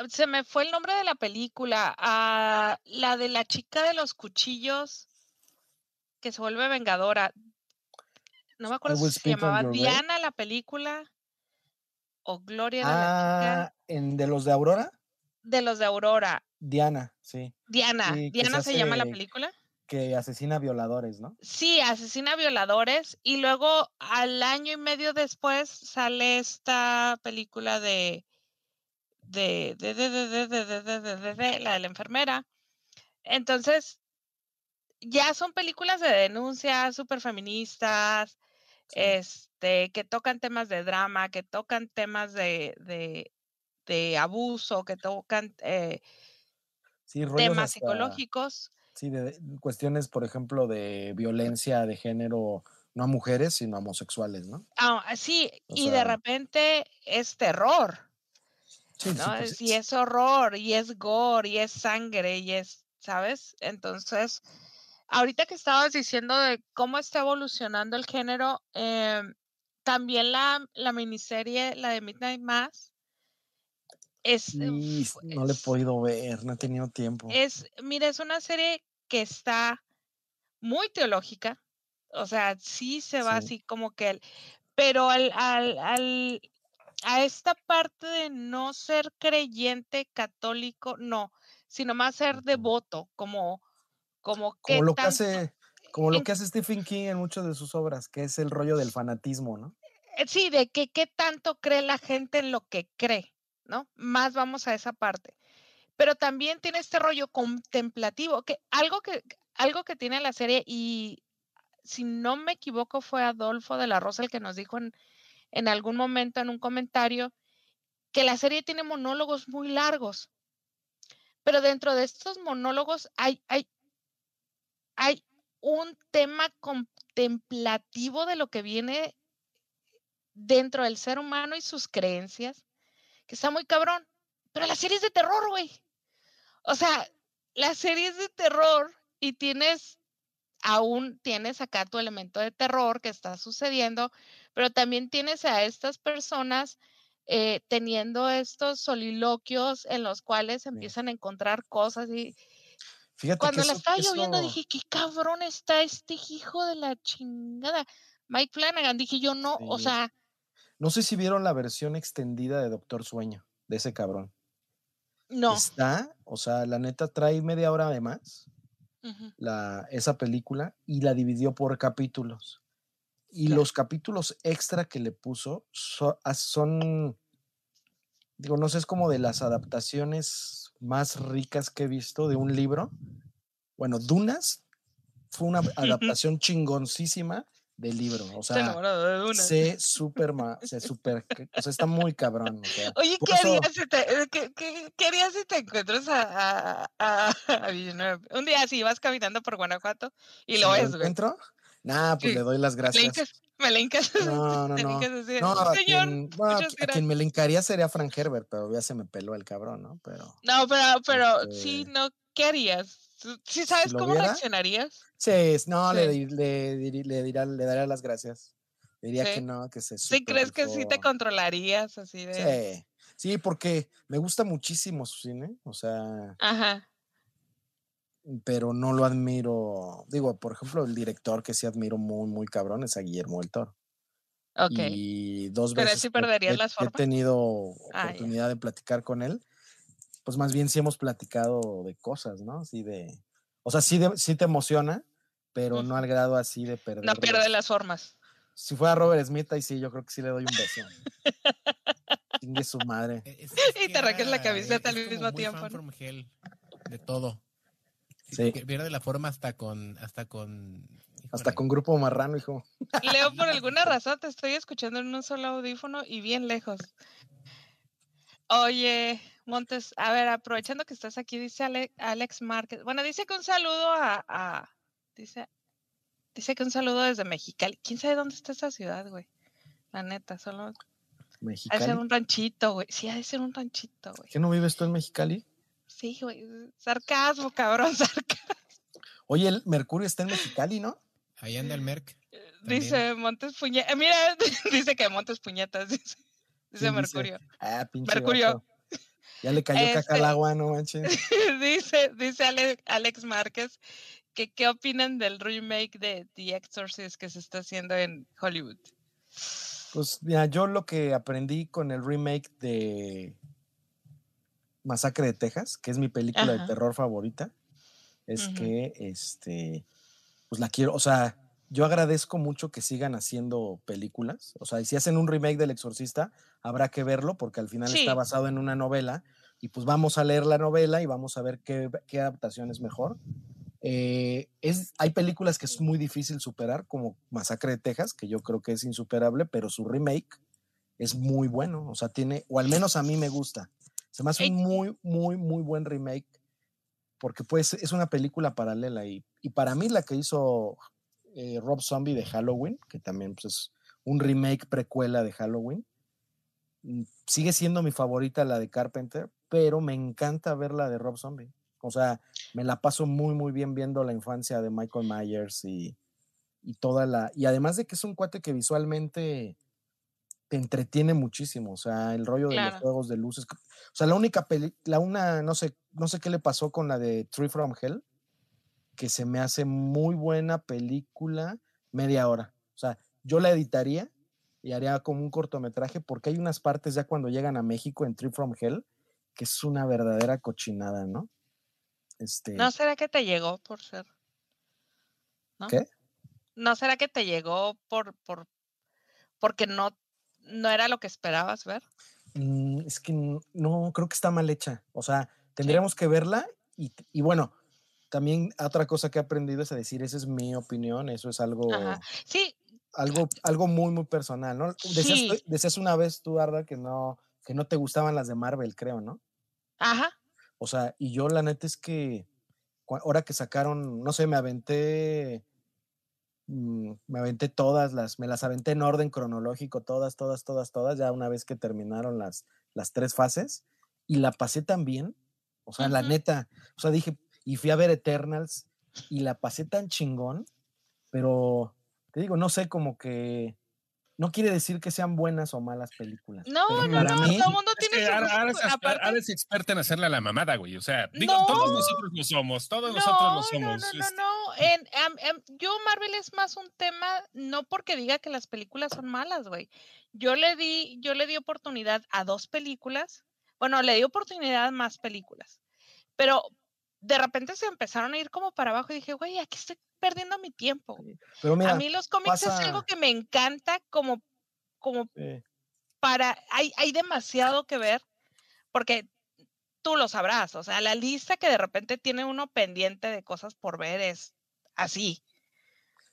se me fue el nombre de la película, ah, la de la chica de los cuchillos que se vuelve vengadora. No me acuerdo si se llamaba. Diana la película o Gloria era la chica Ah, en de los de Aurora, de los de Aurora. Diana, sí. Diana, Diana se, llama la película. Que asesina violadores, ¿no? Sí, asesina violadores. Y luego al año y medio después sale esta película de. de. de. de. de. de. de. de, de, de, la de la enfermera. Entonces, ya son películas de denuncia, súper feministas, este, que tocan temas de drama, que tocan temas de, de, abuso, que tocan Sí, temas hasta- psicológicos. Sí, de, de cuestiones, por ejemplo, de violencia de género, no a mujeres, sino a homosexuales, ¿no? Ah, sí, O y de repente es terror. Sí, sí, ¿no? pues, Es- y es horror, y es gore, y es sangre, y es, ¿sabes? Entonces, ahorita que estabas diciendo de cómo está evolucionando el género, em, también la, la miniserie, la de Midnight Mass, es, eh, no le he podido ver, no he tenido tiempo. es, mira, es una serie que está muy teológica, o sea, sí se va Sí. así como que, el- pero al, al, al, a esta parte de no ser creyente católico, no, sino más ser devoto, como, como que Como lo que hace, como lo en- que hace Stephen King en muchas de sus obras, que es el rollo del fanatismo, ¿no? eh, sí, de que qué tanto cree la gente en lo que cree, ¿no? Más vamos a esa parte. Pero también tiene este rollo contemplativo, que algo que, algo que tiene la serie, y si no me equivoco, fue Adolfo de la Rosa el que nos dijo en, en algún momento en un comentario que la serie tiene monólogos muy largos. Pero dentro de estos monólogos hay, hay, hay un tema contemplativo de lo que viene dentro del ser humano y sus creencias, que está muy cabrón. Pero la serie es de terror, güey. O sea, la serie es de terror y tienes, aún tienes acá tu elemento de terror que está sucediendo, pero también tienes a estas personas eh, teniendo estos soliloquios en los cuales empiezan a encontrar cosas y Fíjate cuando que la eso- estaba lloviendo eso- dije, qué cabrón está este hijo de la chingada. Mike Flanagan, dije yo no, o sea, no sé si vieron la versión extendida de Doctor Sueño, de ese cabrón. no. Está, o sea, la neta trae media hora de más. La, esa película y la dividió por capítulos. Y Claro. los capítulos extra que le puso so- ah, son, digo, no sé, es como de las adaptaciones más ricas que he visto de un libro. Bueno, Dunas fue una adaptación chingoncísima del libro. O sea, enamorado de una. sé súper, ma- sé súper, o sea, está muy cabrón. o sea, Oye, ¿qué harías, si te, qué, qué- qué harías si te encuentras a, a, a- a? Un día así vas caminando por Guanajuato y lo ves, güey. encuentro, Nah, pues Sí, le doy las gracias. me. No, no, no. a Señor, quien, a a quien me le encaría sería Frank Herbert, pero ya se me peló el cabrón, ¿no? Pero No, pero, pero sí, Este, no, ¿qué harías? ¿Sí sabes cómo viera, reaccionarías? sí, no, le, Sí. le, dirá, le daría las gracias. Diría Sí. que no, que se ¿Sí crees que sí te controlarías así de...? Sí, sí, porque me gusta muchísimo su cine, o sea, Ajá, pero no lo admiro. Digo, por ejemplo, el director que sí admiro muy, muy cabrón es a Guillermo del Toro. ok. Y dos Pero veces sí que perderías he, las he formas. tenido Ah, oportunidad de platicar con él, pues más bien sí hemos platicado de cosas, ¿no? Así de, o sea, sí, de- sí te emociona, pero no al grado así de perder. No pierde las formas. Si fuera Robert Smith, ahí sí, yo creo que sí le doy un beso. Chingue su madre. E- es- Y te que arrancas la camiseta es al mismo muy tiempo, fan ¿no? from hell, de todo. Sí, Pierde la forma hasta con, hasta con. Hasta con Grupo Marrano, hijo. Leo, por alguna razón te estoy escuchando en un solo audífono y bien lejos. Oye, Montes, a ver, aprovechando que estás aquí, dice Ale- Alex Márquez. Bueno, dice que un saludo a, a- dice, dice que un saludo desde Mexicali. ¿Quién sabe dónde está esa ciudad, güey? La neta, solo ha de ser Mexicali. un ranchito, güey. Sí, ha de ser un ranchito, güey. ¿Qué no vives tú en Mexicali? Sí, güey. Sarcasmo, cabrón, sarcasmo. Oye, el Mercurio está en Mexicali, ¿no? Ahí anda el Merc. También. Dice Montes Puñetas. Mira, dice que Montes Puñetas, dice, dice ¿Quién dice? Mercurio. Ah, pinche Mercurio. vato. Ya le cayó caca Este- al agua, no manches. dice, dice Ale- Alex Márquez que qué opinan del remake de The Exorcist que se está haciendo en Hollywood. Pues mira, yo lo que aprendí con el remake de Masacre de Texas, que es mi película Ajá. de terror favorita, es que este pues la quiero, o sea, yo agradezco mucho que sigan haciendo películas, o sea, y si hacen un remake del Exorcista, habrá que verlo porque al final Sí. está basado en una novela y pues vamos a leer la novela y vamos a ver qué, qué adaptación es mejor. Eh, es, hay películas que es muy difícil superar, como Masacre de Texas, que yo creo que es insuperable, pero su remake es muy bueno, o sea, tiene, o al menos a mí me gusta. Se me hace un muy, muy, muy buen remake, porque pues es una película paralela y, y para mí la que hizo eh, Rob Zombie de Halloween, que también pues, es un remake precuela de Halloween, mm, sigue siendo mi favorita la de Carpenter, pero me encanta ver la de Rob Zombie. O sea, me la paso muy, muy bien viendo la infancia de Michael Myers y, y toda la. Y además de que es un cuate que visualmente te entretiene muchísimo. O sea, el rollo de los juegos de luces. O sea, la única peli, la una, no sé, no sé qué le pasó con la de Tree from Hell, que se me hace muy buena película, media hora. O sea, yo la editaría y haría como un cortometraje, porque hay unas partes ya cuando llegan a México en Tree from Hell, que es una verdadera cochinada, ¿no? Este, ¿No será que te llegó por ser? ¿no? ¿Qué? ¿No será que te llegó por, por porque no, no era lo que esperabas ver? Mm, es que no, creo que está mal hecha. O sea, tendríamos que verla y, y bueno, también otra cosa que he aprendido es a decir, esa es mi opinión, eso es algo, Ajá. Sí, algo, algo muy, muy personal, ¿no? Decías, Sí. decías una vez tú, Arda, que no, que no te gustaban las de Marvel, creo, ¿no? ajá. O sea, y yo la neta es que ahora que sacaron, no sé, me aventé, mm, me aventé todas las, me las aventé en orden cronológico, todas, todas, todas, todas, ya una vez que terminaron las, las tres fases, y la pasé tan bien, o sea, la neta, o sea, dije, y fui a ver Eternals, y la pasé tan chingón, pero te digo, no sé, como que no quiere decir que sean buenas o malas películas. No, no, no, mí- todo el mundo Es tiene que su ahora, es, aparte- experta en hacerle a la mamada, güey. O sea, digo, No. todos nosotros lo somos, todos nosotros lo No, somos. No, no, este, no. En, am- am- yo Marvel es más un tema, no porque diga que las películas son malas, güey. Yo le di, yo le di oportunidad a dos películas. Bueno, le di oportunidad a más películas. Pero de repente se empezaron a ir como para abajo y dije, güey, aquí estoy perdiendo mi tiempo. güey". Pero mira, a mí los cómics es algo que me encanta como, como para, hay, hay demasiado que ver, porque tú lo sabrás, o sea, la lista que de repente tiene uno pendiente de cosas por ver es así.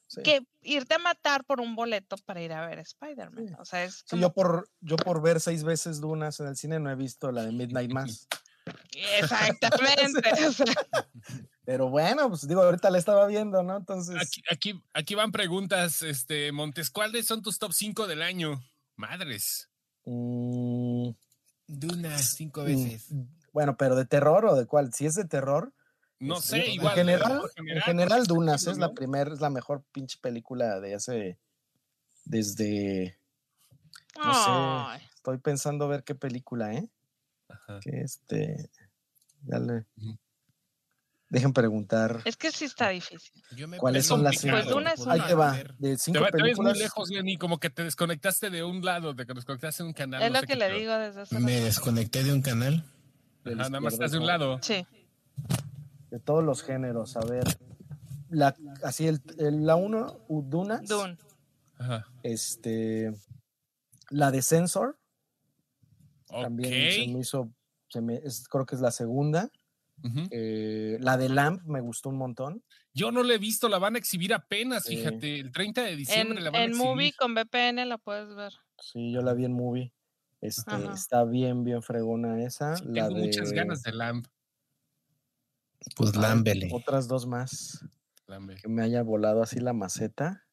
Sí. que irte a matar por un boleto para ir a ver Spider-Man. Sí. O sea, es Sí, como... yo por yo por ver seis veces Dunas en el cine no he visto la de Midnight Mass. Exactamente. Pero bueno, pues digo, ahorita la estaba viendo, ¿no? Entonces, Aquí, aquí, aquí van preguntas, este, Montes, ¿cuáles son tus top 5 del año? Madres. mm, Duna, cinco mm, veces. bueno, pero de terror o de cuál? Si es de terror, No sé, en igual. general, por en general pues, Dunas ¿no? es la primera, es la mejor pinche película de hace desde No sé. estoy pensando ver qué película, ¿eh? Ajá. Que este ya le dejen preguntar Es que sí está difícil. Yo me cuáles es son las cinco. Pues Duna es Ahí una. te va, ver. de Te, cinco va- te ves muy lejos, Lenny, como que te desconectaste de un lado, te desconectaste de un canal. es no lo que le digo desde hace Me desconecté de un canal. Ajá, nada más estás de un lado. Sí. de todos los géneros, a ver. La, así el, el- la uno, Dunas, Dune. Ajá. este la de Sensor, También se me hizo, se me, es- creo que es la segunda. Eh, la de Lamp me gustó un montón. Yo no la he visto, la van a exhibir apenas, fíjate. El 30 de En, diciembre la van a en exhibir. movie con VPN la puedes ver. Sí, yo la vi en movie. Este, Ajá. está bien, bien fregona esa. Sí, la tengo de muchas ganas de Lamp. Pues lámbele. Otras dos más Lambe. que me haya volado así la maceta.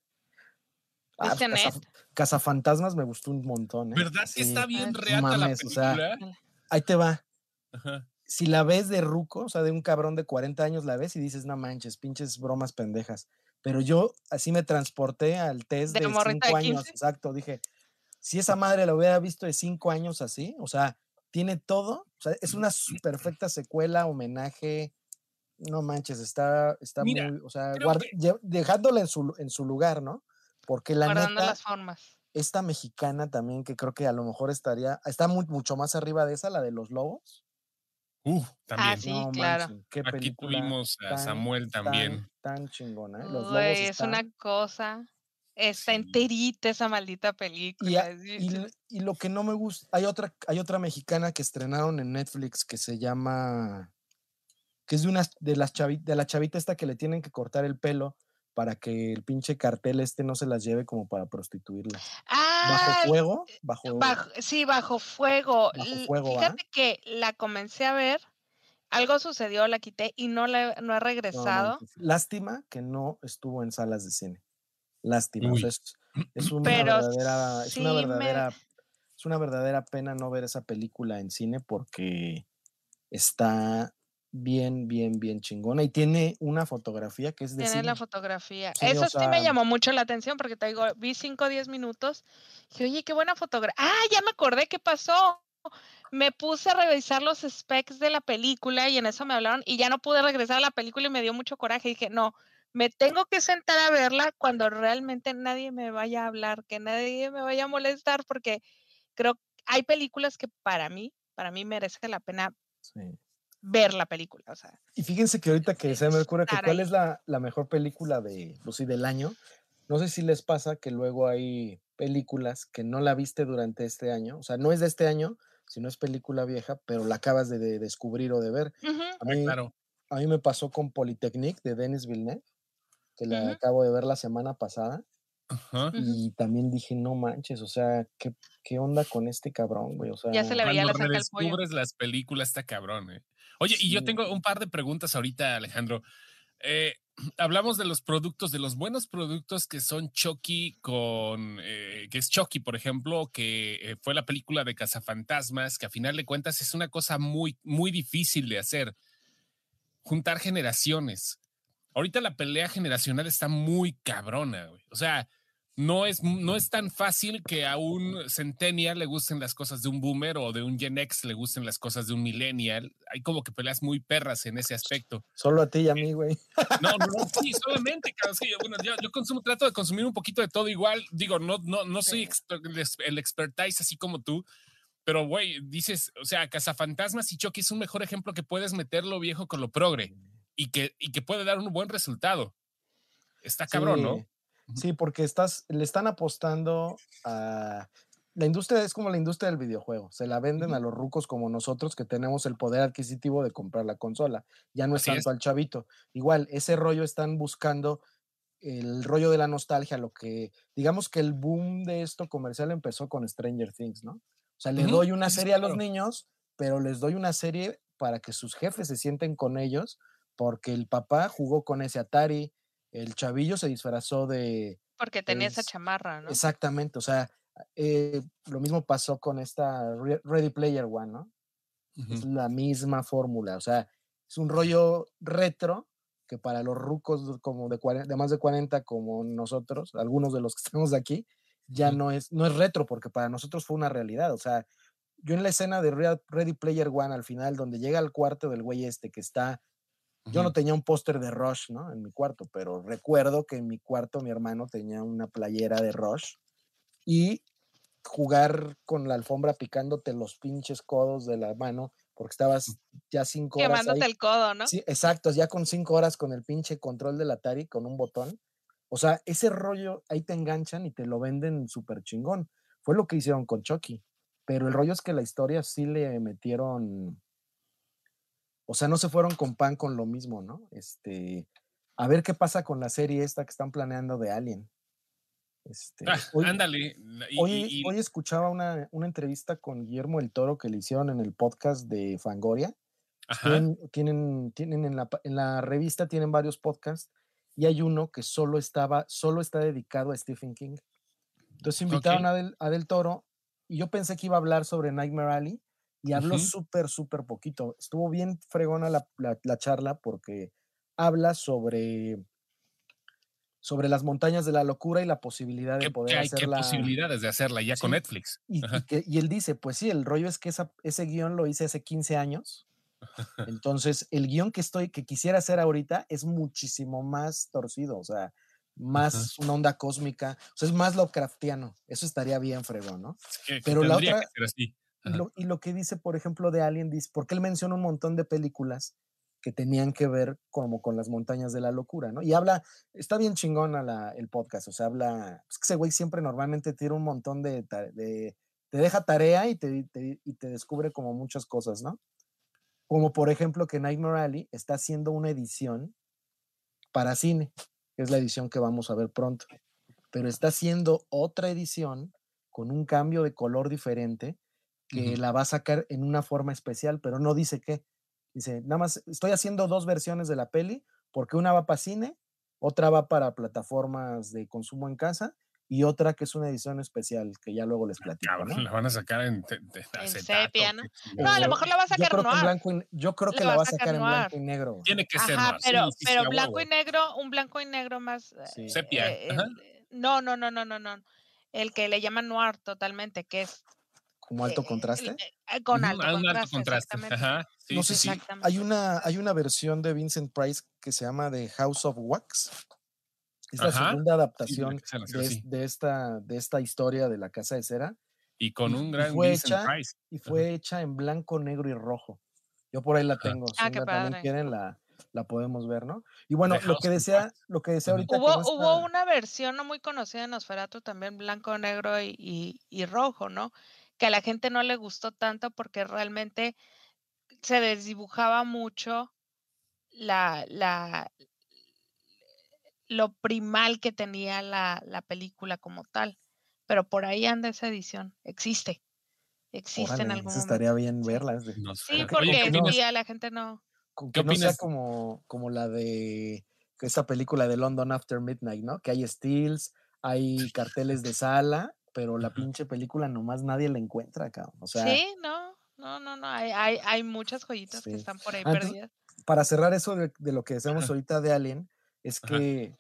Ah, ¿Viste pues, Net? Cazafantasmas me gustó un montón. ¿eh? ¿Verdad que Sí. está bien reata la mames, o sea, película? Ahí te va. Ajá. si la ves de ruco, o sea, de un cabrón de 40 años, la ves y dices, no manches, pinches bromas pendejas. Pero yo así me transporté al test De de morrita 5 de años, 15. exacto. Dije, si esa madre la hubiera visto de 5 años así, o sea, tiene todo, o sea, es una perfecta secuela, homenaje. No manches, está, está Mira, muy, o sea, que- dejándola en su, en su lugar, ¿no? Porque la Guardando neta, las formas. esta mexicana también, que creo que a lo mejor estaría, está muy, mucho más arriba de esa, la de los lobos. Uh, Ah, también. sí, No claro. qué Aquí tuvimos a tan, Samuel también. Tan, tan chingona. ¿eh? Los lobos Güey, es están- una cosa. Está Sí. enterita esa maldita y, película. y l- y lo que no me gusta, hay otra, hay otra mexicana que estrenaron en Netflix que se llama, que es de una de las chavi- de la chavita esta que le tienen que cortar el pelo para que el pinche cartel este no se las lleve como para prostituirlas. Ah, Bajo fuego, bajo, bajo- sí, bajo fuego. Bajo fuego. Fíjate que la comencé a ver, algo sucedió, la quité y no, la, no no regresado. Lástima que no estuvo en salas de cine. Lástima. o Uy. sea, es, es una Pero verdadera, es una me- verdadera, es una verdadera pena no ver esa película en cine porque está bien, bien, bien chingona y tiene una fotografía que es de Tiene la fotografía. Sí, Eso sí me llamó mucho la atención porque te digo, vi 5 o 10 minutos. Dije, oye, qué buena fotografía. Ah, ya me acordé qué pasó. Me puse a revisar los specs de la película y en eso me hablaron y ya no pude regresar a la película y me dio mucho coraje. Dije, no, me tengo que sentar a verla cuando realmente nadie me vaya a hablar, que nadie me vaya a molestar porque creo que hay películas que para mí, para mí merece la pena Sí. Ver la película. O sea, Y fíjense que ahorita que se me ocurre que cuál ahí. es la, la mejor película de, pues sí, del año. No sé si les pasa que luego hay películas que no la viste durante este año. O sea, no es de este año, sino es película vieja, pero la acabas de, de descubrir o de ver. A Ah, mí, claro. a mí me pasó con Polytechnique de Denis Villeneuve, que la acabo de ver la semana pasada. Ajá. Y también dije, no manches, o sea, ¿qué, qué onda con este cabrón, güey? O sea, Ya se le veía Cuando la cerca al pollo. redescubres las películas, está cabrón, eh. Oye, y yo tengo un par de preguntas ahorita, Alejandro. Eh, hablamos de los productos, de los buenos productos que son Chucky con, eh, que es Chucky, por ejemplo, que eh, fue la película de Cazafantasmas, que a final de cuentas es una cosa muy, muy difícil de hacer. Juntar generaciones. Ahorita la pelea generacional está muy cabrona, güey. O sea, no es, no es tan fácil que a un centennial le gusten las cosas de un boomer o de un Gen X le gusten las cosas de un millennial. Hay como que peleas muy perras en ese aspecto. solo a ti y a mí, güey. No, no, no, sí, solamente, cabrón, sí, bueno, yo, yo consumo, trato de consumir un poquito de todo igual. Digo, no, no, no soy exper- el ex- el expertise así como tú, pero güey, dices, o sea, Cazafantasmas y Chucky es un mejor ejemplo que puedes meter lo viejo con lo progre y que, y que puede dar un buen resultado. Está cabrón, ¿no? Sí, porque estás, le están apostando a. La industria es como la industria del videojuego. Se la venden a los rucos como nosotros que tenemos el poder adquisitivo de comprar la consola. Ya no es Así es. tanto al chavito. Igual, ese rollo están buscando el rollo de la nostalgia, lo que, digamos que el boom de esto comercial empezó con Stranger Things, ¿no? O sea, le doy una serie a los niños, pero les doy una serie para que sus jefes se sienten con ellos, porque el papá jugó con ese Atari, el chavillo se disfrazó de... Porque tenía esa Es- chamarra, ¿no? Exactamente, o sea, eh, lo mismo pasó con esta Re- Ready Player One, ¿no? Es la misma fórmula, o sea, es un rollo retro que para los rucos como de, 40 de más de 40 como nosotros, algunos de los que estamos aquí, ya no es no es retro porque para nosotros fue una realidad, o sea, yo en la escena de Rea- Ready Player One al final donde llega al cuarto del güey este que está yo no tenía un póster de Rush, ¿no? En mi cuarto, pero recuerdo que en mi cuarto mi hermano tenía una playera de Rush y jugar con la alfombra picándote los pinches codos de la mano porque estabas ya cinco horas ahí. Quemándote el codo, ¿no? Sí, exacto, ya con cinco horas con el pinche control del Atari con un botón. O sea, ese rollo ahí te enganchan y te lo venden súper chingón. Fue lo que hicieron con Chucky. Pero el rollo es que la historia sí le metieron. O sea, no se fueron con pan con lo mismo, ¿no? Este. A ver qué pasa con la serie esta que están planeando de Alien. Este, Ah, hoy, ándale. y- hoy- y- hoy escuchaba una, una entrevista con Guillermo el Toro que le hicieron en el podcast de Fangoria. ajá. Tienen, tienen, tienen en, la, en la revista tienen varios podcasts y hay uno que solo estaba, solo está dedicado a Stephen King. Entonces invitaron Ok. a, del, a Del Toro y yo pensé que iba a hablar sobre Nightmare Alley y habló súper, súper poquito. Estuvo bien fregona la, la- la charla porque habla sobre, sobre las montañas de la locura y la posibilidad de ¿Qué, poder hacerla. posibilidades de hacerla ya con Netflix? Y, y Ajá. que- y él dice, pues sí, el rollo es que esa- ese guion lo hice hace 15 años. Entonces, el guion que estoy, que quisiera hacer ahorita es muchísimo más torcido, o sea, más una onda cósmica, o sea, es más Lovecraftiano. Eso estaría bien fregón, ¿no? Que pero la otra- que ser así. Y lo, y lo que dice, por ejemplo, de Alien, dice, porque él menciona un montón de películas que tenían que ver como con las montañas de la locura, ¿no? Y habla, está bien chingona la, el podcast, o sea, habla, es que ese güey siempre normalmente tira un montón de, te deja tarea y te, te- y te descubre como muchas cosas, ¿no? Como por ejemplo que Nightmare Alley está haciendo una edición para cine, que es la edición que vamos a ver pronto, pero está haciendo otra edición con un cambio de color diferente que Ujú. la va a sacar en una forma especial, pero no dice qué. Dice, nada más estoy haciendo dos versiones de la peli, porque una va para cine, otra va para plataformas de consumo en casa y otra que es una edición especial, que ya luego les platico, Cabrón, ¿no? la van a sacar en, te- te- En acetato, sepia, ¿no? No, a lo mejor la va a Yo sacar creo que en noir. blanco y, yo creo La que la va a va a sacar sacar en blanco y noir. negro. Tiene que ser Ajá, noir. pero, sí, sí, sí, pero a blanco y negro, un blanco y negro más. eh, Sí. Sepia, eh, el- no, no, no, no, no, no. El que le llaman noir totalmente, que es Como alto eh, contraste. el- eh, con alto un contraste. alto contraste. Ajá. Sí, no sé sí, si sí. Hay una, hay una versión de Vincent Price que se llama The House of Wax. Es la Ajá. segunda Sí, adaptación la- de, de esta, de esta historia de la casa de cera Y con y- un gran fue Vincent hecha- Price. y fue hecha en blanco, negro y rojo. Yo por ahí la tengo. Si Ah, qué día también padre. quieren, la, la podemos ver, ¿no? Y bueno, The lo que decía, lo que decía ahorita Hubo, hubo una versión no muy conocida de Nosferatu también blanco, negro y, y- y rojo, ¿no? Que a la gente no le gustó tanto porque realmente se desdibujaba mucho la, la, lo primal que tenía la, la película como tal. Pero por ahí anda esa edición. Existe. Existe en Órale, algún eso momento. estaría bien verla. Sí, porque Oye, ¿qué opinas? sí, a la gente no. con ¿Qué que no sea como, como la de esta película de London After Midnight, ¿no? Que hay stills, hay carteles de sala, pero la pinche película nomás nadie la encuentra, cabrón. O sea, sí, no, no, no, no. Hay, hay, hay muchas joyitas Sí. que están por ahí Ah, entonces, perdidas. para cerrar eso de, de lo que decíamos ahorita de Alien, es Ajá. que,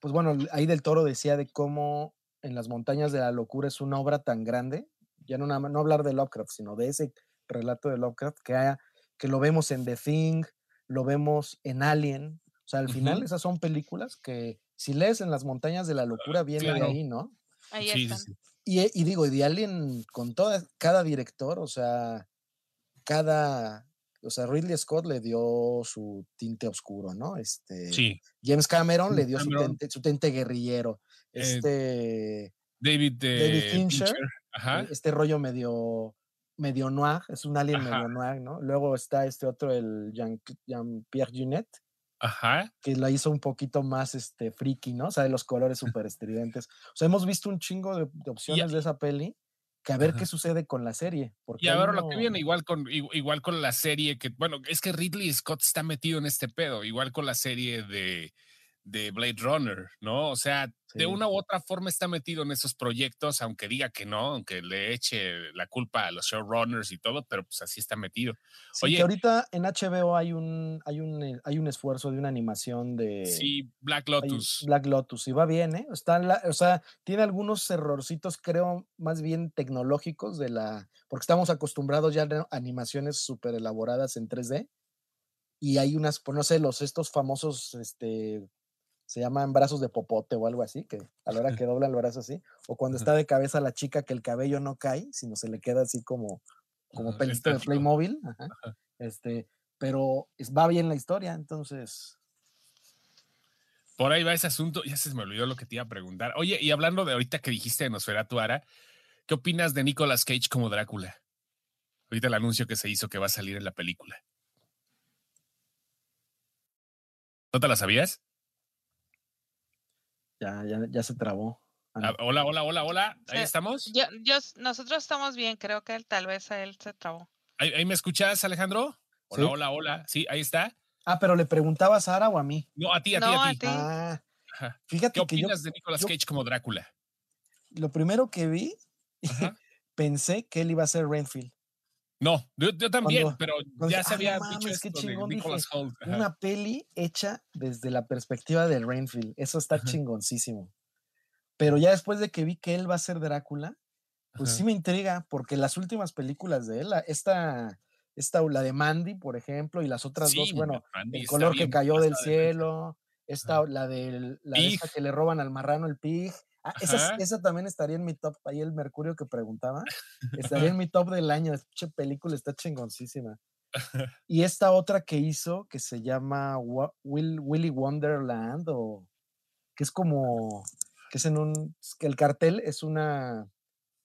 pues bueno, ahí del toro decía de cómo en las montañas de la locura es una obra tan grande, ya no, nada no hablar de Lovecraft, sino de ese relato de Lovecraft, que, haya- que lo vemos en The Thing, lo vemos en Alien. O sea, al final esas son películas que si lees en las montañas de la locura viene de ahí, ¿no? Ahí Sí, sí, están. sí. Y, eh, y digo, y de Alien con toda, cada director, o sea, cada, o sea, Ridley Scott le dio su tinte oscuro, ¿no? Este, Sí. James Cameron le dio su tinte, su tinte guerrillero. Eh, Este, David, David eh, Fincher. Fincher. Ajá. este rollo medio, medio noir, es un alien Ajá. medio noir, ¿no? Luego está este otro, el Jean- Jean-Pierre Junet, Ajá. que la hizo un poquito más este friki, ¿no? O sea, de los colores súper estridentes. O sea, hemos visto un chingo de, de opciones de esa peli que a ver Ajá. qué sucede con la serie. Porque Y ahí ahora lo que viene, igual con, igu- igual con la serie que, bueno, es que Ridley Scott está metido en este pedo, igual con la serie de, de Blade Runner, ¿no? O sea, de una u otra forma está metido en esos proyectos, aunque diga que no, aunque le eche la culpa a los showrunners y todo, pero pues así está metido. Sí, Oye. que ahorita en HBO hay un, hay un, eh, hay un esfuerzo de una animación de Sí, Black Lotus. Black Lotus y va bien, ¿eh? Está en la- o sea, tiene algunos errorcitos, creo, más bien tecnológicos de la, porque estamos acostumbrados ya a animaciones súper elaboradas en 3D y hay unas, pues no sé, los estos famosos, este, se llaman brazos de popote o algo así, que a la hora que dobla el brazo así, o cuando está de cabeza la chica que el cabello no cae, sino se le queda así como, como pelito de. Playmobil, ajá, este, pero va bien la historia, entonces... Por ahí va ese asunto. Ya se me olvidó lo que te iba a preguntar. Oye, y hablando de ahorita que dijiste de Nosferatu Ara, ¿qué opinas de Nicolas Cage como Drácula? Ahorita el anuncio que se hizo que va a salir en la película. ¿No te la sabías? Ya, ya, ya se trabó. Ah, hola, hola, hola, hola. Ahí Sí. estamos. Yo, yo, nosotros estamos bien, creo que él, tal vez a él se trabó. ¿Ahí, ahí me escuchas, Alejandro? Hola, Sí. hola, hola. Sí, ahí está. Ah, pero le preguntaba a Sara o a mí. No, a ti, a ti, No, a a ti. ti. Ah, fíjate ¿Qué que yo opinas de Nicolas yo- Cage como Drácula? lo primero que vi, pensé que él iba a ser Renfield. No, yo, yo también, Cuando- pero cuando ya se "Ah, no había mames, dicho qué esto de chingón", Holt. Ajá. Una peli hecha desde la perspectiva de Renfield. Eso está Ajá. chingoncísimo. Pero ya después de que vi que él va a ser Drácula, pues Ajá. sí me intriga, porque las últimas películas de él, esta, esta, la de Mandy, por ejemplo, y las otras dos, bueno, Mandy el color que cayó del de cielo, esta, la, del, la de esta que le roban al marrano el pig. Ah, esa, esa también estaría en mi top, ahí el Mercurio que preguntaba, estaría en mi top del año, esta película está chingoncísima. Y esta otra que hizo, que se llama Will, Willy Wonderland, o que es como, que es en un, que el cartel es una,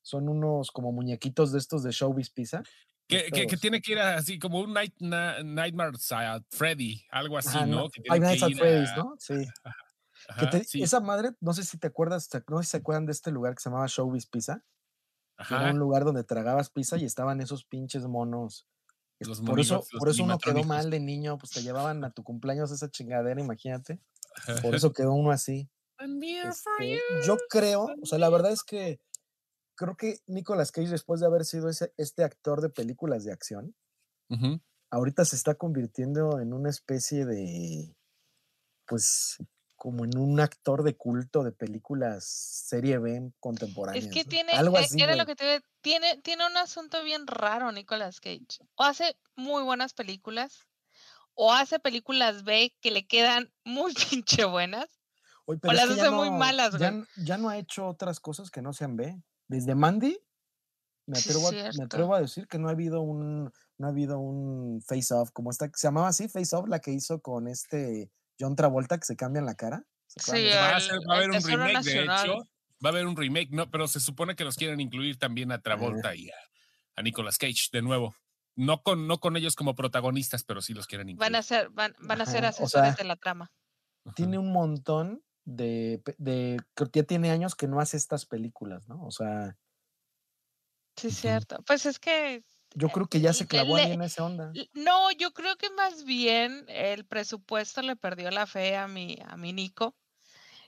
son unos como muñequitos de estos de Showbiz Pizza. Que, que- tiene que ir así como un night, na- Nightmare at Freddy, algo así, Ajá, ¿no? Que tiene que Nights at Freddy's, a- ¿no? Sí. Ajá, te- sí, Esa madre, no sé si te acuerdas, no sé si se acuerdan de este lugar que se llamaba Showbiz Pizza. que Era ajá, un lugar donde tragabas pizza y estaban esos pinches monos. Es- Los por eso, los por eso uno quedó mal de niño, pues te llevaban a tu cumpleaños esa chingadera, imagínate. ajá. Por eso quedó uno así. Este, yo creo, o sea, la verdad es que creo que Nicolas Cage, después de haber sido ese, este actor de películas de acción, Ujú. ahorita se está convirtiendo en una especie de, pues, como en un actor de culto de películas serie B contemporáneas. Es que tiene, algo eh, así. era lo que te tiene, tiene un asunto bien raro Nicolas Cage. O hace muy buenas películas, o hace películas B que le quedan muy pinche buenas. Oye, o las hace muy malas, ya, güey. ya no ha hecho otras cosas que no sean B. Desde Mandy, me Sí, atrevo, a, me cierto. atrevo a decir que no ha habido un, no ha habido un face off como esta, se llamaba así, face off, la que hizo con este John Travolta que se cambian la cara. ¿Se acuerdan Sí? Va a, el- ser- va a haber un remake, Nacional. de hecho. Va a haber un remake, no, pero se supone que los quieren incluir también a Travolta y a, a Nicolas Cage de nuevo. No con, no con ellos como protagonistas, pero sí los quieren incluir. Van a ser, van, van a ser o asesores sea, de la trama. Tiene un montón de, de, creo que ya tiene años que no hace estas películas, ¿no? O sea, Sí, cierto. Pues es que yo creo que ya se clavó le- ahí en esa onda. No, yo creo que más bien el presupuesto le perdió la fe a mi, a mi Nico.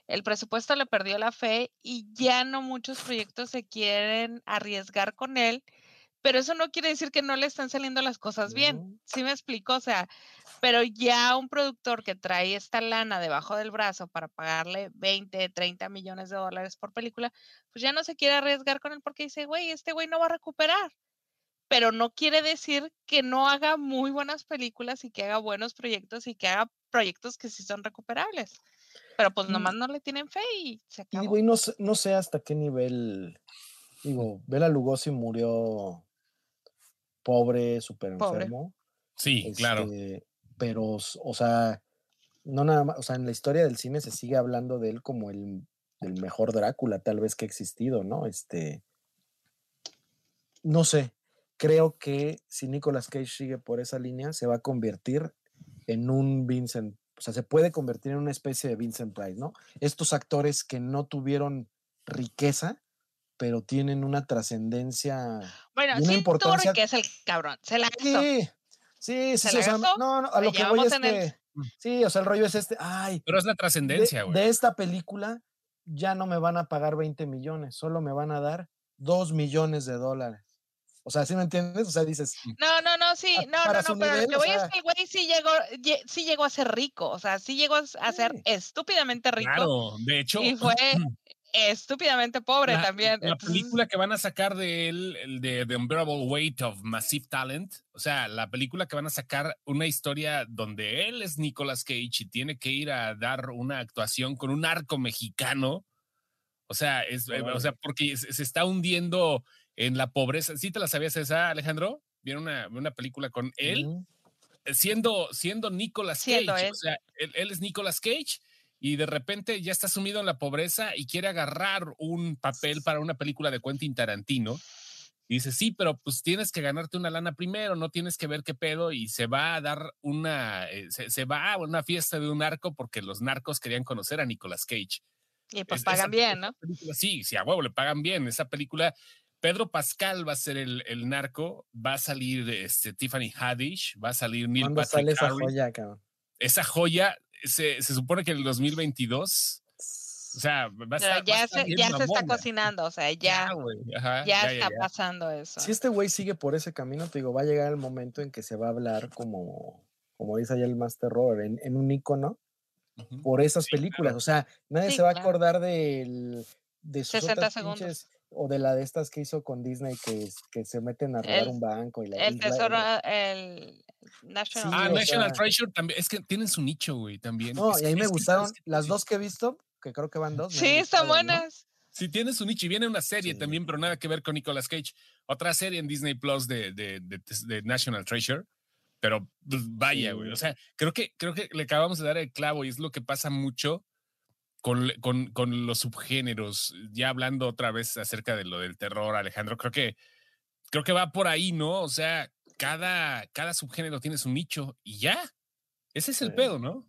El presupuesto le perdió la fe y ya no muchos proyectos se quieren arriesgar con él, pero eso no quiere decir que no le están saliendo las cosas bien. No. ¿Sí me explico? O sea, pero ya un productor que trae esta lana debajo del brazo para pagarle 20, 30 millones de dólares por película, pues ya no se quiere arriesgar con él porque dice, güey, este güey no va a recuperar pero no quiere decir que no haga muy buenas películas y que haga buenos proyectos y que haga proyectos que sí son recuperables. Pero pues nomás no le tienen fe y se Y acabó. digo, y no, sé- no sé hasta qué nivel, digo, Bela Lugosi murió pobre, súper enfermo. Sí, claro. este, Pero, o sea, no nada más, o sea, en la historia del cine se sigue hablando de él como el, el mejor Drácula tal vez que ha existido, ¿no? Este, no sé, creo que si Nicolas Cage sigue por esa línea, se va a convertir en un Vincent o sea, se puede convertir en una especie de Vincent Price, ¿no? Estos actores que no tuvieron riqueza, pero tienen una trascendencia. Bueno, una sí importancia. tuvo que es el cabrón. Se la gastó. Sí, sí, sí, ¿Se sí, la o sea, no, no, a lo que voy es en el- que, sí, o sea, el rollo es este, ay, Pero es la de, trascendencia, güey. de esta película ya no me van a pagar 20 millones, solo me van a dar 2 millones de dólares. O sea, ¿sí me entiendes? O sea, dices, No, no, no, sí, no, no, no, pero lo nivel, que o voy que el güey sí llegó, lle- sí llegó a ser rico, o sea, sí llegó a ser Sí. estúpidamente rico Claro, de hecho, y fue estúpidamente pobre la, también. la entonces- película que van a sacar de él, el de The Unbearable Weight of Massive Talent, o sea, la película que van a sacar una historia donde él es Nicolas Cage y tiene que ir a dar una actuación con un arco mexicano. O sea, es, eh, o sea, porque se, se está hundiendo en la pobreza. ¿Sí te la sabías esa, Alejandro? Vieron una, una película con él "Mm, siendo, siendo Nicolas Siendo Cage. él. O sea, él, él es Nicolas Cage y de repente ya está sumido en la pobreza y quiere agarrar un papel para una película de Quentin Tarantino. Y dice, sí, pero pues tienes que ganarte una lana primero, no tienes que ver qué pedo. Y se va a dar una, eh, se, se va a una fiesta de un narco porque los narcos querían conocer a Nicolas Cage. y pues Es- pagan bien, ¿no? película, sí, sí, a huevo le pagan bien. Esa película, Pedro Pascal va a ser el, el narco, va a salir este, Tiffany Haddish, va a salir Neil ¿Cuándo Patrick sale esa joya, cabrón? Esa joya se, se supone que en el 2022, o sea, va a Pero a ya estar se, ya se está cocinando, o sea, Ya, ya, güey. Ajá, ya, ya, ya, está ya. pasando eso. Si este güey sigue por ese camino, te digo, va a llegar el momento en que se va a hablar como, como dice allá el Master Rover, en, en un icono por esas Sí, películas. claro. O sea, nadie Sí, se va a acordar del, de sus 60 otras segundos. pinches- o de la de estas que hizo con Disney que, que se meten a robar El- un banco y la El tesoro, el National. Sí, Ah, National sea- Treasure también. Es que tienen su nicho, güey, también. No, Es y a mí que- me gustaron que las dos que he visto, que creo que van dos. Sí, están gustado, ¿no? buenas. Sí, tiene su nicho y viene una serie Sí. también, pero nada que ver con Nicolas Cage. Otra serie en Disney Plus de, de, de- de National Treasure. Pero pues, vaya, güey. Sí. O sea, creo que, creo que le acabamos de dar el clavo y es lo que pasa mucho con, con, con los subgéneros. Ya hablando otra vez acerca de lo del terror, Alejandro, creo que, creo que va por ahí, ¿no? O sea, cada, cada subgénero tiene su nicho y ya. Ese es el Sí. pedo, ¿no?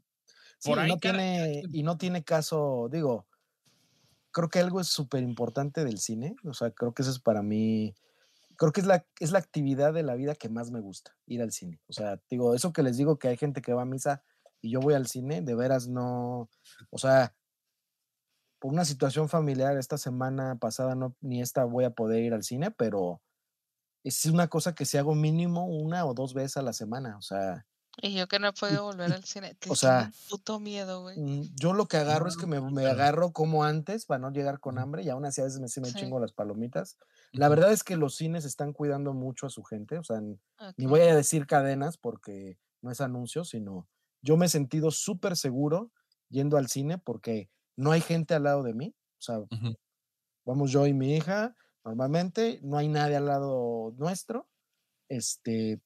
Sí, Por ahí no cada- tiene, y no tiene caso, digo, creo que algo es súper importante del cine, o sea, creo que eso es para mí, creo que es la, es la actividad de la vida que más me gusta, ir al cine. O sea, digo, eso que les digo que hay gente que va a misa y yo voy al cine, de veras no, o sea, por una situación familiar esta semana pasada no, ni esta voy a poder ir al cine, pero es una cosa que si hago mínimo una o dos veces a la semana, o sea, Y yo que no he podido volver al cine. o sea, puto miedo, güey. Mm, Yo lo que agarro es que me, me agarro como antes para no llegar con hambre y aún así a veces me, sí me Sí. chingo las palomitas. La verdad es que los cines están cuidando mucho a su gente, o sea, n- ni voy a decir cadenas porque no es anuncio, sino yo me he sentido súper seguro yendo al cine porque no hay gente al lado de mí, o sea, vamos yo y mi hija, normalmente no hay nadie al lado nuestro, este,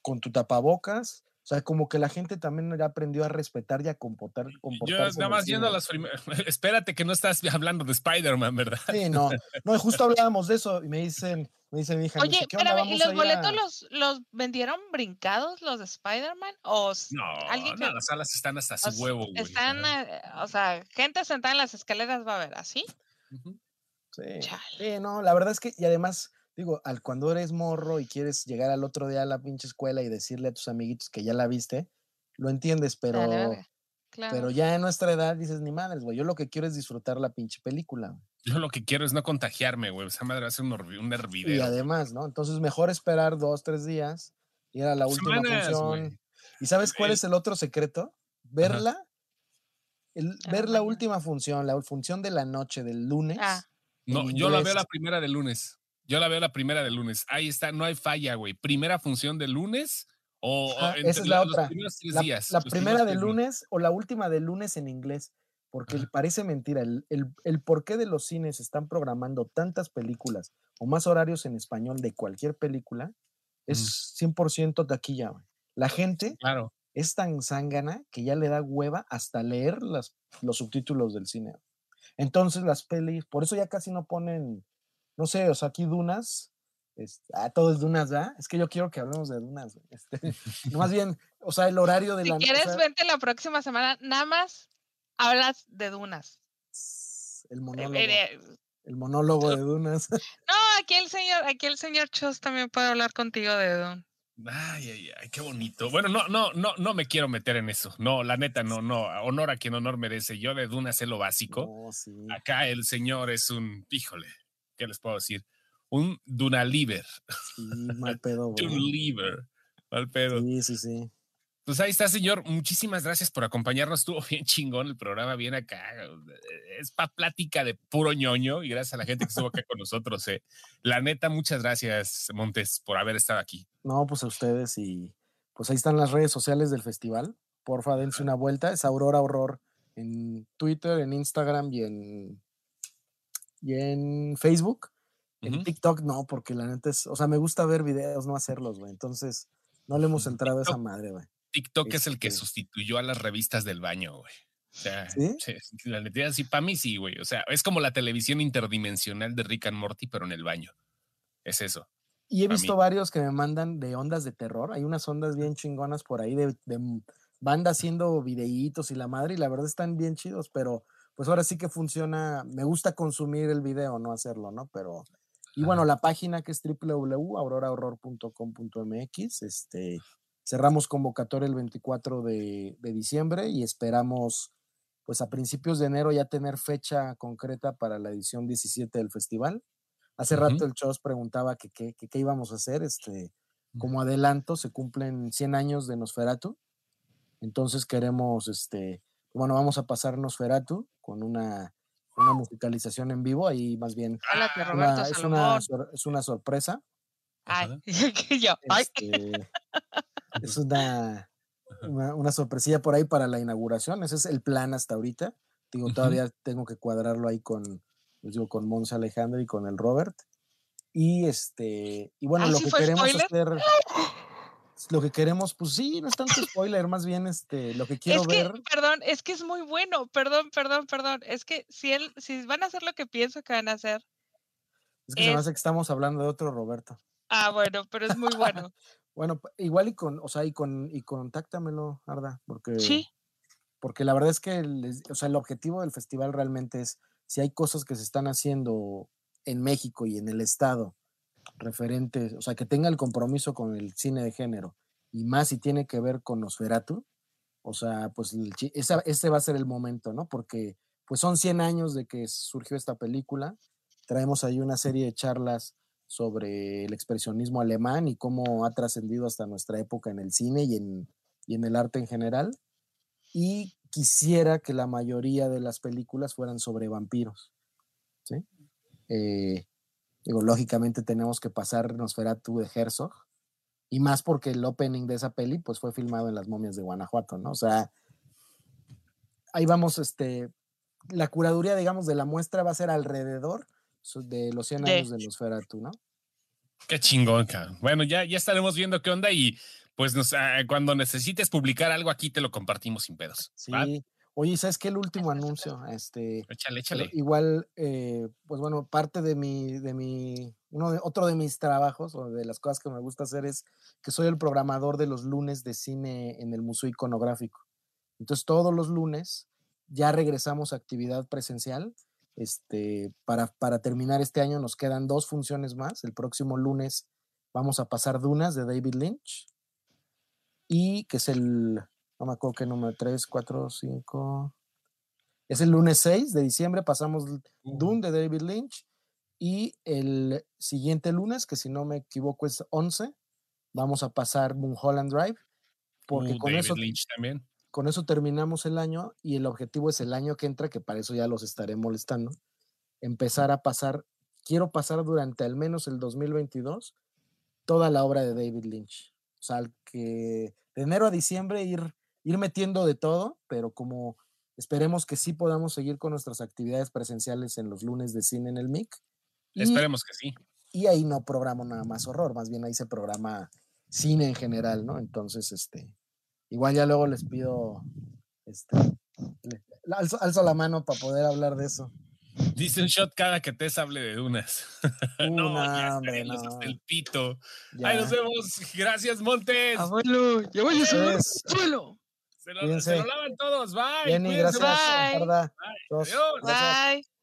con tu tapabocas, o sea, como que la gente también ya aprendió a respetar y a comportar, Yo comportarse. nada más yendo a las primeras. Espérate que no estás hablando de Spider-Man, ¿verdad? Sí, no, no, justo hablábamos de eso y me dicen, me dice mi hija, me Oye, espérame, ¿y los boletos a-" los, los vendieron brincados, los de Spider-Man? ¿O No, alguien que no, las salas están hasta su huevo, güey. están, eh, o sea, gente sentada en las escaleras va a ver, ¿así? Sí, Chale. sí, no, la verdad es que, y además, digo, al cuando eres morro y quieres llegar al otro día a la pinche escuela y decirle a tus amiguitos que ya la viste, lo entiendes, pero. Claro. pero ya en nuestra edad dices, ni madres, güey, yo lo que quiero es disfrutar la pinche película. güey". Yo lo que quiero es no contagiarme, güey. Esa madre va a ser un, un Y hervidero. además, ¿no? Entonces, mejor esperar dos, tres días, ir a la última Semanas, función. ¿Y sabes cuál El- es el otro secreto? Verla, el- Ah, ver la última función, la función de la noche del lunes. Ah, No, en yo la veo la primera de lunes. Yo la veo la primera de lunes. Ahí está, no hay falla, güey. Primera función de lunes o, Ah, esa es la los otra. primeros tres La, días. la los primera de días. lunes o la última de lunes en inglés, porque Ajá. parece mentira. El, el, el por qué de los cines están programando tantas películas o más horarios en español de cualquier película es 100% taquilla. güey. La gente Claro. es tan zángana que ya le da hueva hasta leer las, los subtítulos del cine. Entonces las pelis, por eso ya casi no ponen, no sé, o sea, aquí Dunas, Este, ah, todo es Dunas, ¿verdad? Es que yo quiero que hablemos de Dunas. güey. Este, no, más bien, o sea, el horario de Si la. o quieres, sea, vente la próxima semana. Nada más hablas de dunas. el Eh, monólogo, eh, el monólogo de Dunas. No, aquí el señor, aquí el señor Chos también puede hablar contigo de Dune. Ay, ay, ay, qué bonito. Bueno, no, no, no, no me quiero meter en eso. No, la neta, no, no. Honor a quien honor merece. Yo de Duna sé lo básico. No, sí. Acá el señor es un, híjole, ¿qué les puedo decir? Un Dunaliver. sí, mal pedo, güey. Dunaliver. Mal pedo. Sí, sí, sí. Pues ahí está, señor. Muchísimas gracias por acompañarnos. Estuvo bien chingón el programa, bien acá. Es pa' plática de puro ñoño y gracias a la gente que estuvo acá con nosotros. eh. La neta, muchas gracias, Montes, por haber estado aquí. No, pues a ustedes y pues ahí están las redes sociales del festival. Porfa, dense una vuelta. Es Aurora Horror en Twitter, en Instagram y en, y en Facebook. En. TikTok no, porque la neta es, o sea, me gusta ver videos, no hacerlos, güey. Entonces, no le hemos entrado a esa madre, güey. TikTok es el que Este- sustituyó a las revistas del baño, güey. O sea, ¿Sí? la neta, sí, para mí sí, güey. O sea, es como la televisión interdimensional de Rick and Morty, pero en el baño. Es eso. Y he mí. visto varios que me mandan de ondas de terror. Hay unas ondas bien chingonas por ahí de, de banda haciendo videitos y la madre, y la verdad están bien chidos, pero pues ahora sí que funciona. Me gusta consumir el video, no hacerlo, ¿no? Pero. Y bueno, la página que es www.aurorahorror.com.mx. Este, cerramos convocatoria el 24 de, de diciembre y esperamos, pues a principios de enero, ya tener fecha concreta para la edición 17 del festival. Hace Ujú. rato el Chos preguntaba que qué que, qué íbamos a hacer. Este, como adelanto, se cumplen 100 años de Nosferatu. Entonces queremos, este, bueno, vamos a pasar Nosferatu con una, una musicalización en vivo. Ahí más bien Háblate, Ah, Roberto una- es, una, es una sorpresa. Ay, Ajá. que yo, ay, Este, es una, una, una sorpresilla por ahí para la inauguración. Ese es el plan hasta ahorita. Digo, todavía tengo que cuadrarlo ahí con, pues digo, con Monse Alejandro y con el Robert. Y este, y bueno, ¿Ah, lo que queremos spoiler? hacer, lo que queremos, pues sí, no es tanto spoiler, más bien este, lo que quiero es que, ver. perdón, es que es muy bueno, perdón, perdón, perdón. Es que si él, si van a hacer lo que pienso que van a hacer, Es que se me hace que estamos hablando de otro Roberto. ah, bueno, pero es muy bueno. Bueno, igual y con, o sea, y con, y contáctamelo, Arda, porque, Sí, porque la verdad es que, o sea, el objetivo del festival realmente es, si hay cosas que se están haciendo en México y en el estado referentes, o sea, que tenga el compromiso con el cine de género, y más si tiene que ver con Nosferatu, o sea, pues el esa- ese va a ser el momento, ¿no? Porque pues son 100 años de que surgió esta película, traemos ahí una serie de charlas sobre el expresionismo alemán y cómo ha trascendido hasta nuestra época en el cine y en, y en el arte en general. Y quisiera que la mayoría de las películas fueran sobre vampiros. ¿sí? Eh, digo, lógicamente tenemos que pasar Nosferatu de Herzog. Y más porque el opening de esa peli pues fue filmado en las momias de Guanajuato, ¿no? O sea, ahí vamos, este, la curaduría, digamos, de la muestra va a ser alrededor de los 100 De- años de Nosferatu, ¿no? Qué chingón, cabrón. Bueno, ya, ya estaremos viendo qué onda y pues nos, ah, cuando necesites publicar algo aquí te lo compartimos sin pedos. Sí. ¿va? Oye, ¿sabes qué? El último anuncio, este, Échale, échale. igual, eh, pues bueno, parte de mi, de mi, uno de, otro de mis trabajos o de las cosas que me gusta hacer es que soy el programador de los lunes de cine en el Museo Iconográfico. Entonces, todos los lunes ya regresamos a actividad presencial. Este, para, para terminar este año nos quedan dos funciones más. El próximo lunes vamos a pasar Dunas de David Lynch y que es el, no me acuerdo qué número, 3, 4, 5. Es el lunes 6 de diciembre, pasamos. Dune de David Lynch. Y el siguiente lunes, que si no me equivoco es 11, vamos a pasar Mulholland Drive. Porque Uh, con, David eso, Lynch también. con eso terminamos el año y el objetivo es el año que entra, que para eso ya los estaré molestando, empezar a pasar, quiero pasar durante al menos el 2022 toda la obra de David Lynch. O sea, que de enero a diciembre ir, ir metiendo de todo, pero como esperemos que sí podamos seguir con nuestras actividades presenciales en los lunes de cine en el MIC. Esperemos que sí. Y ahí no programo nada más horror, más bien ahí se programa cine en general, ¿no? Entonces, este, igual ya luego les pido, este, alzo, alzo, la mano para poder hablar de eso. Dice un shot cada que te hable de dunas. No, hombre, el pito. Ahí nos vemos. Gracias, Montes. Abuelo, ya voy suelo. Se lo, lavan todos. Bye. Gracias. Gracias. Bye.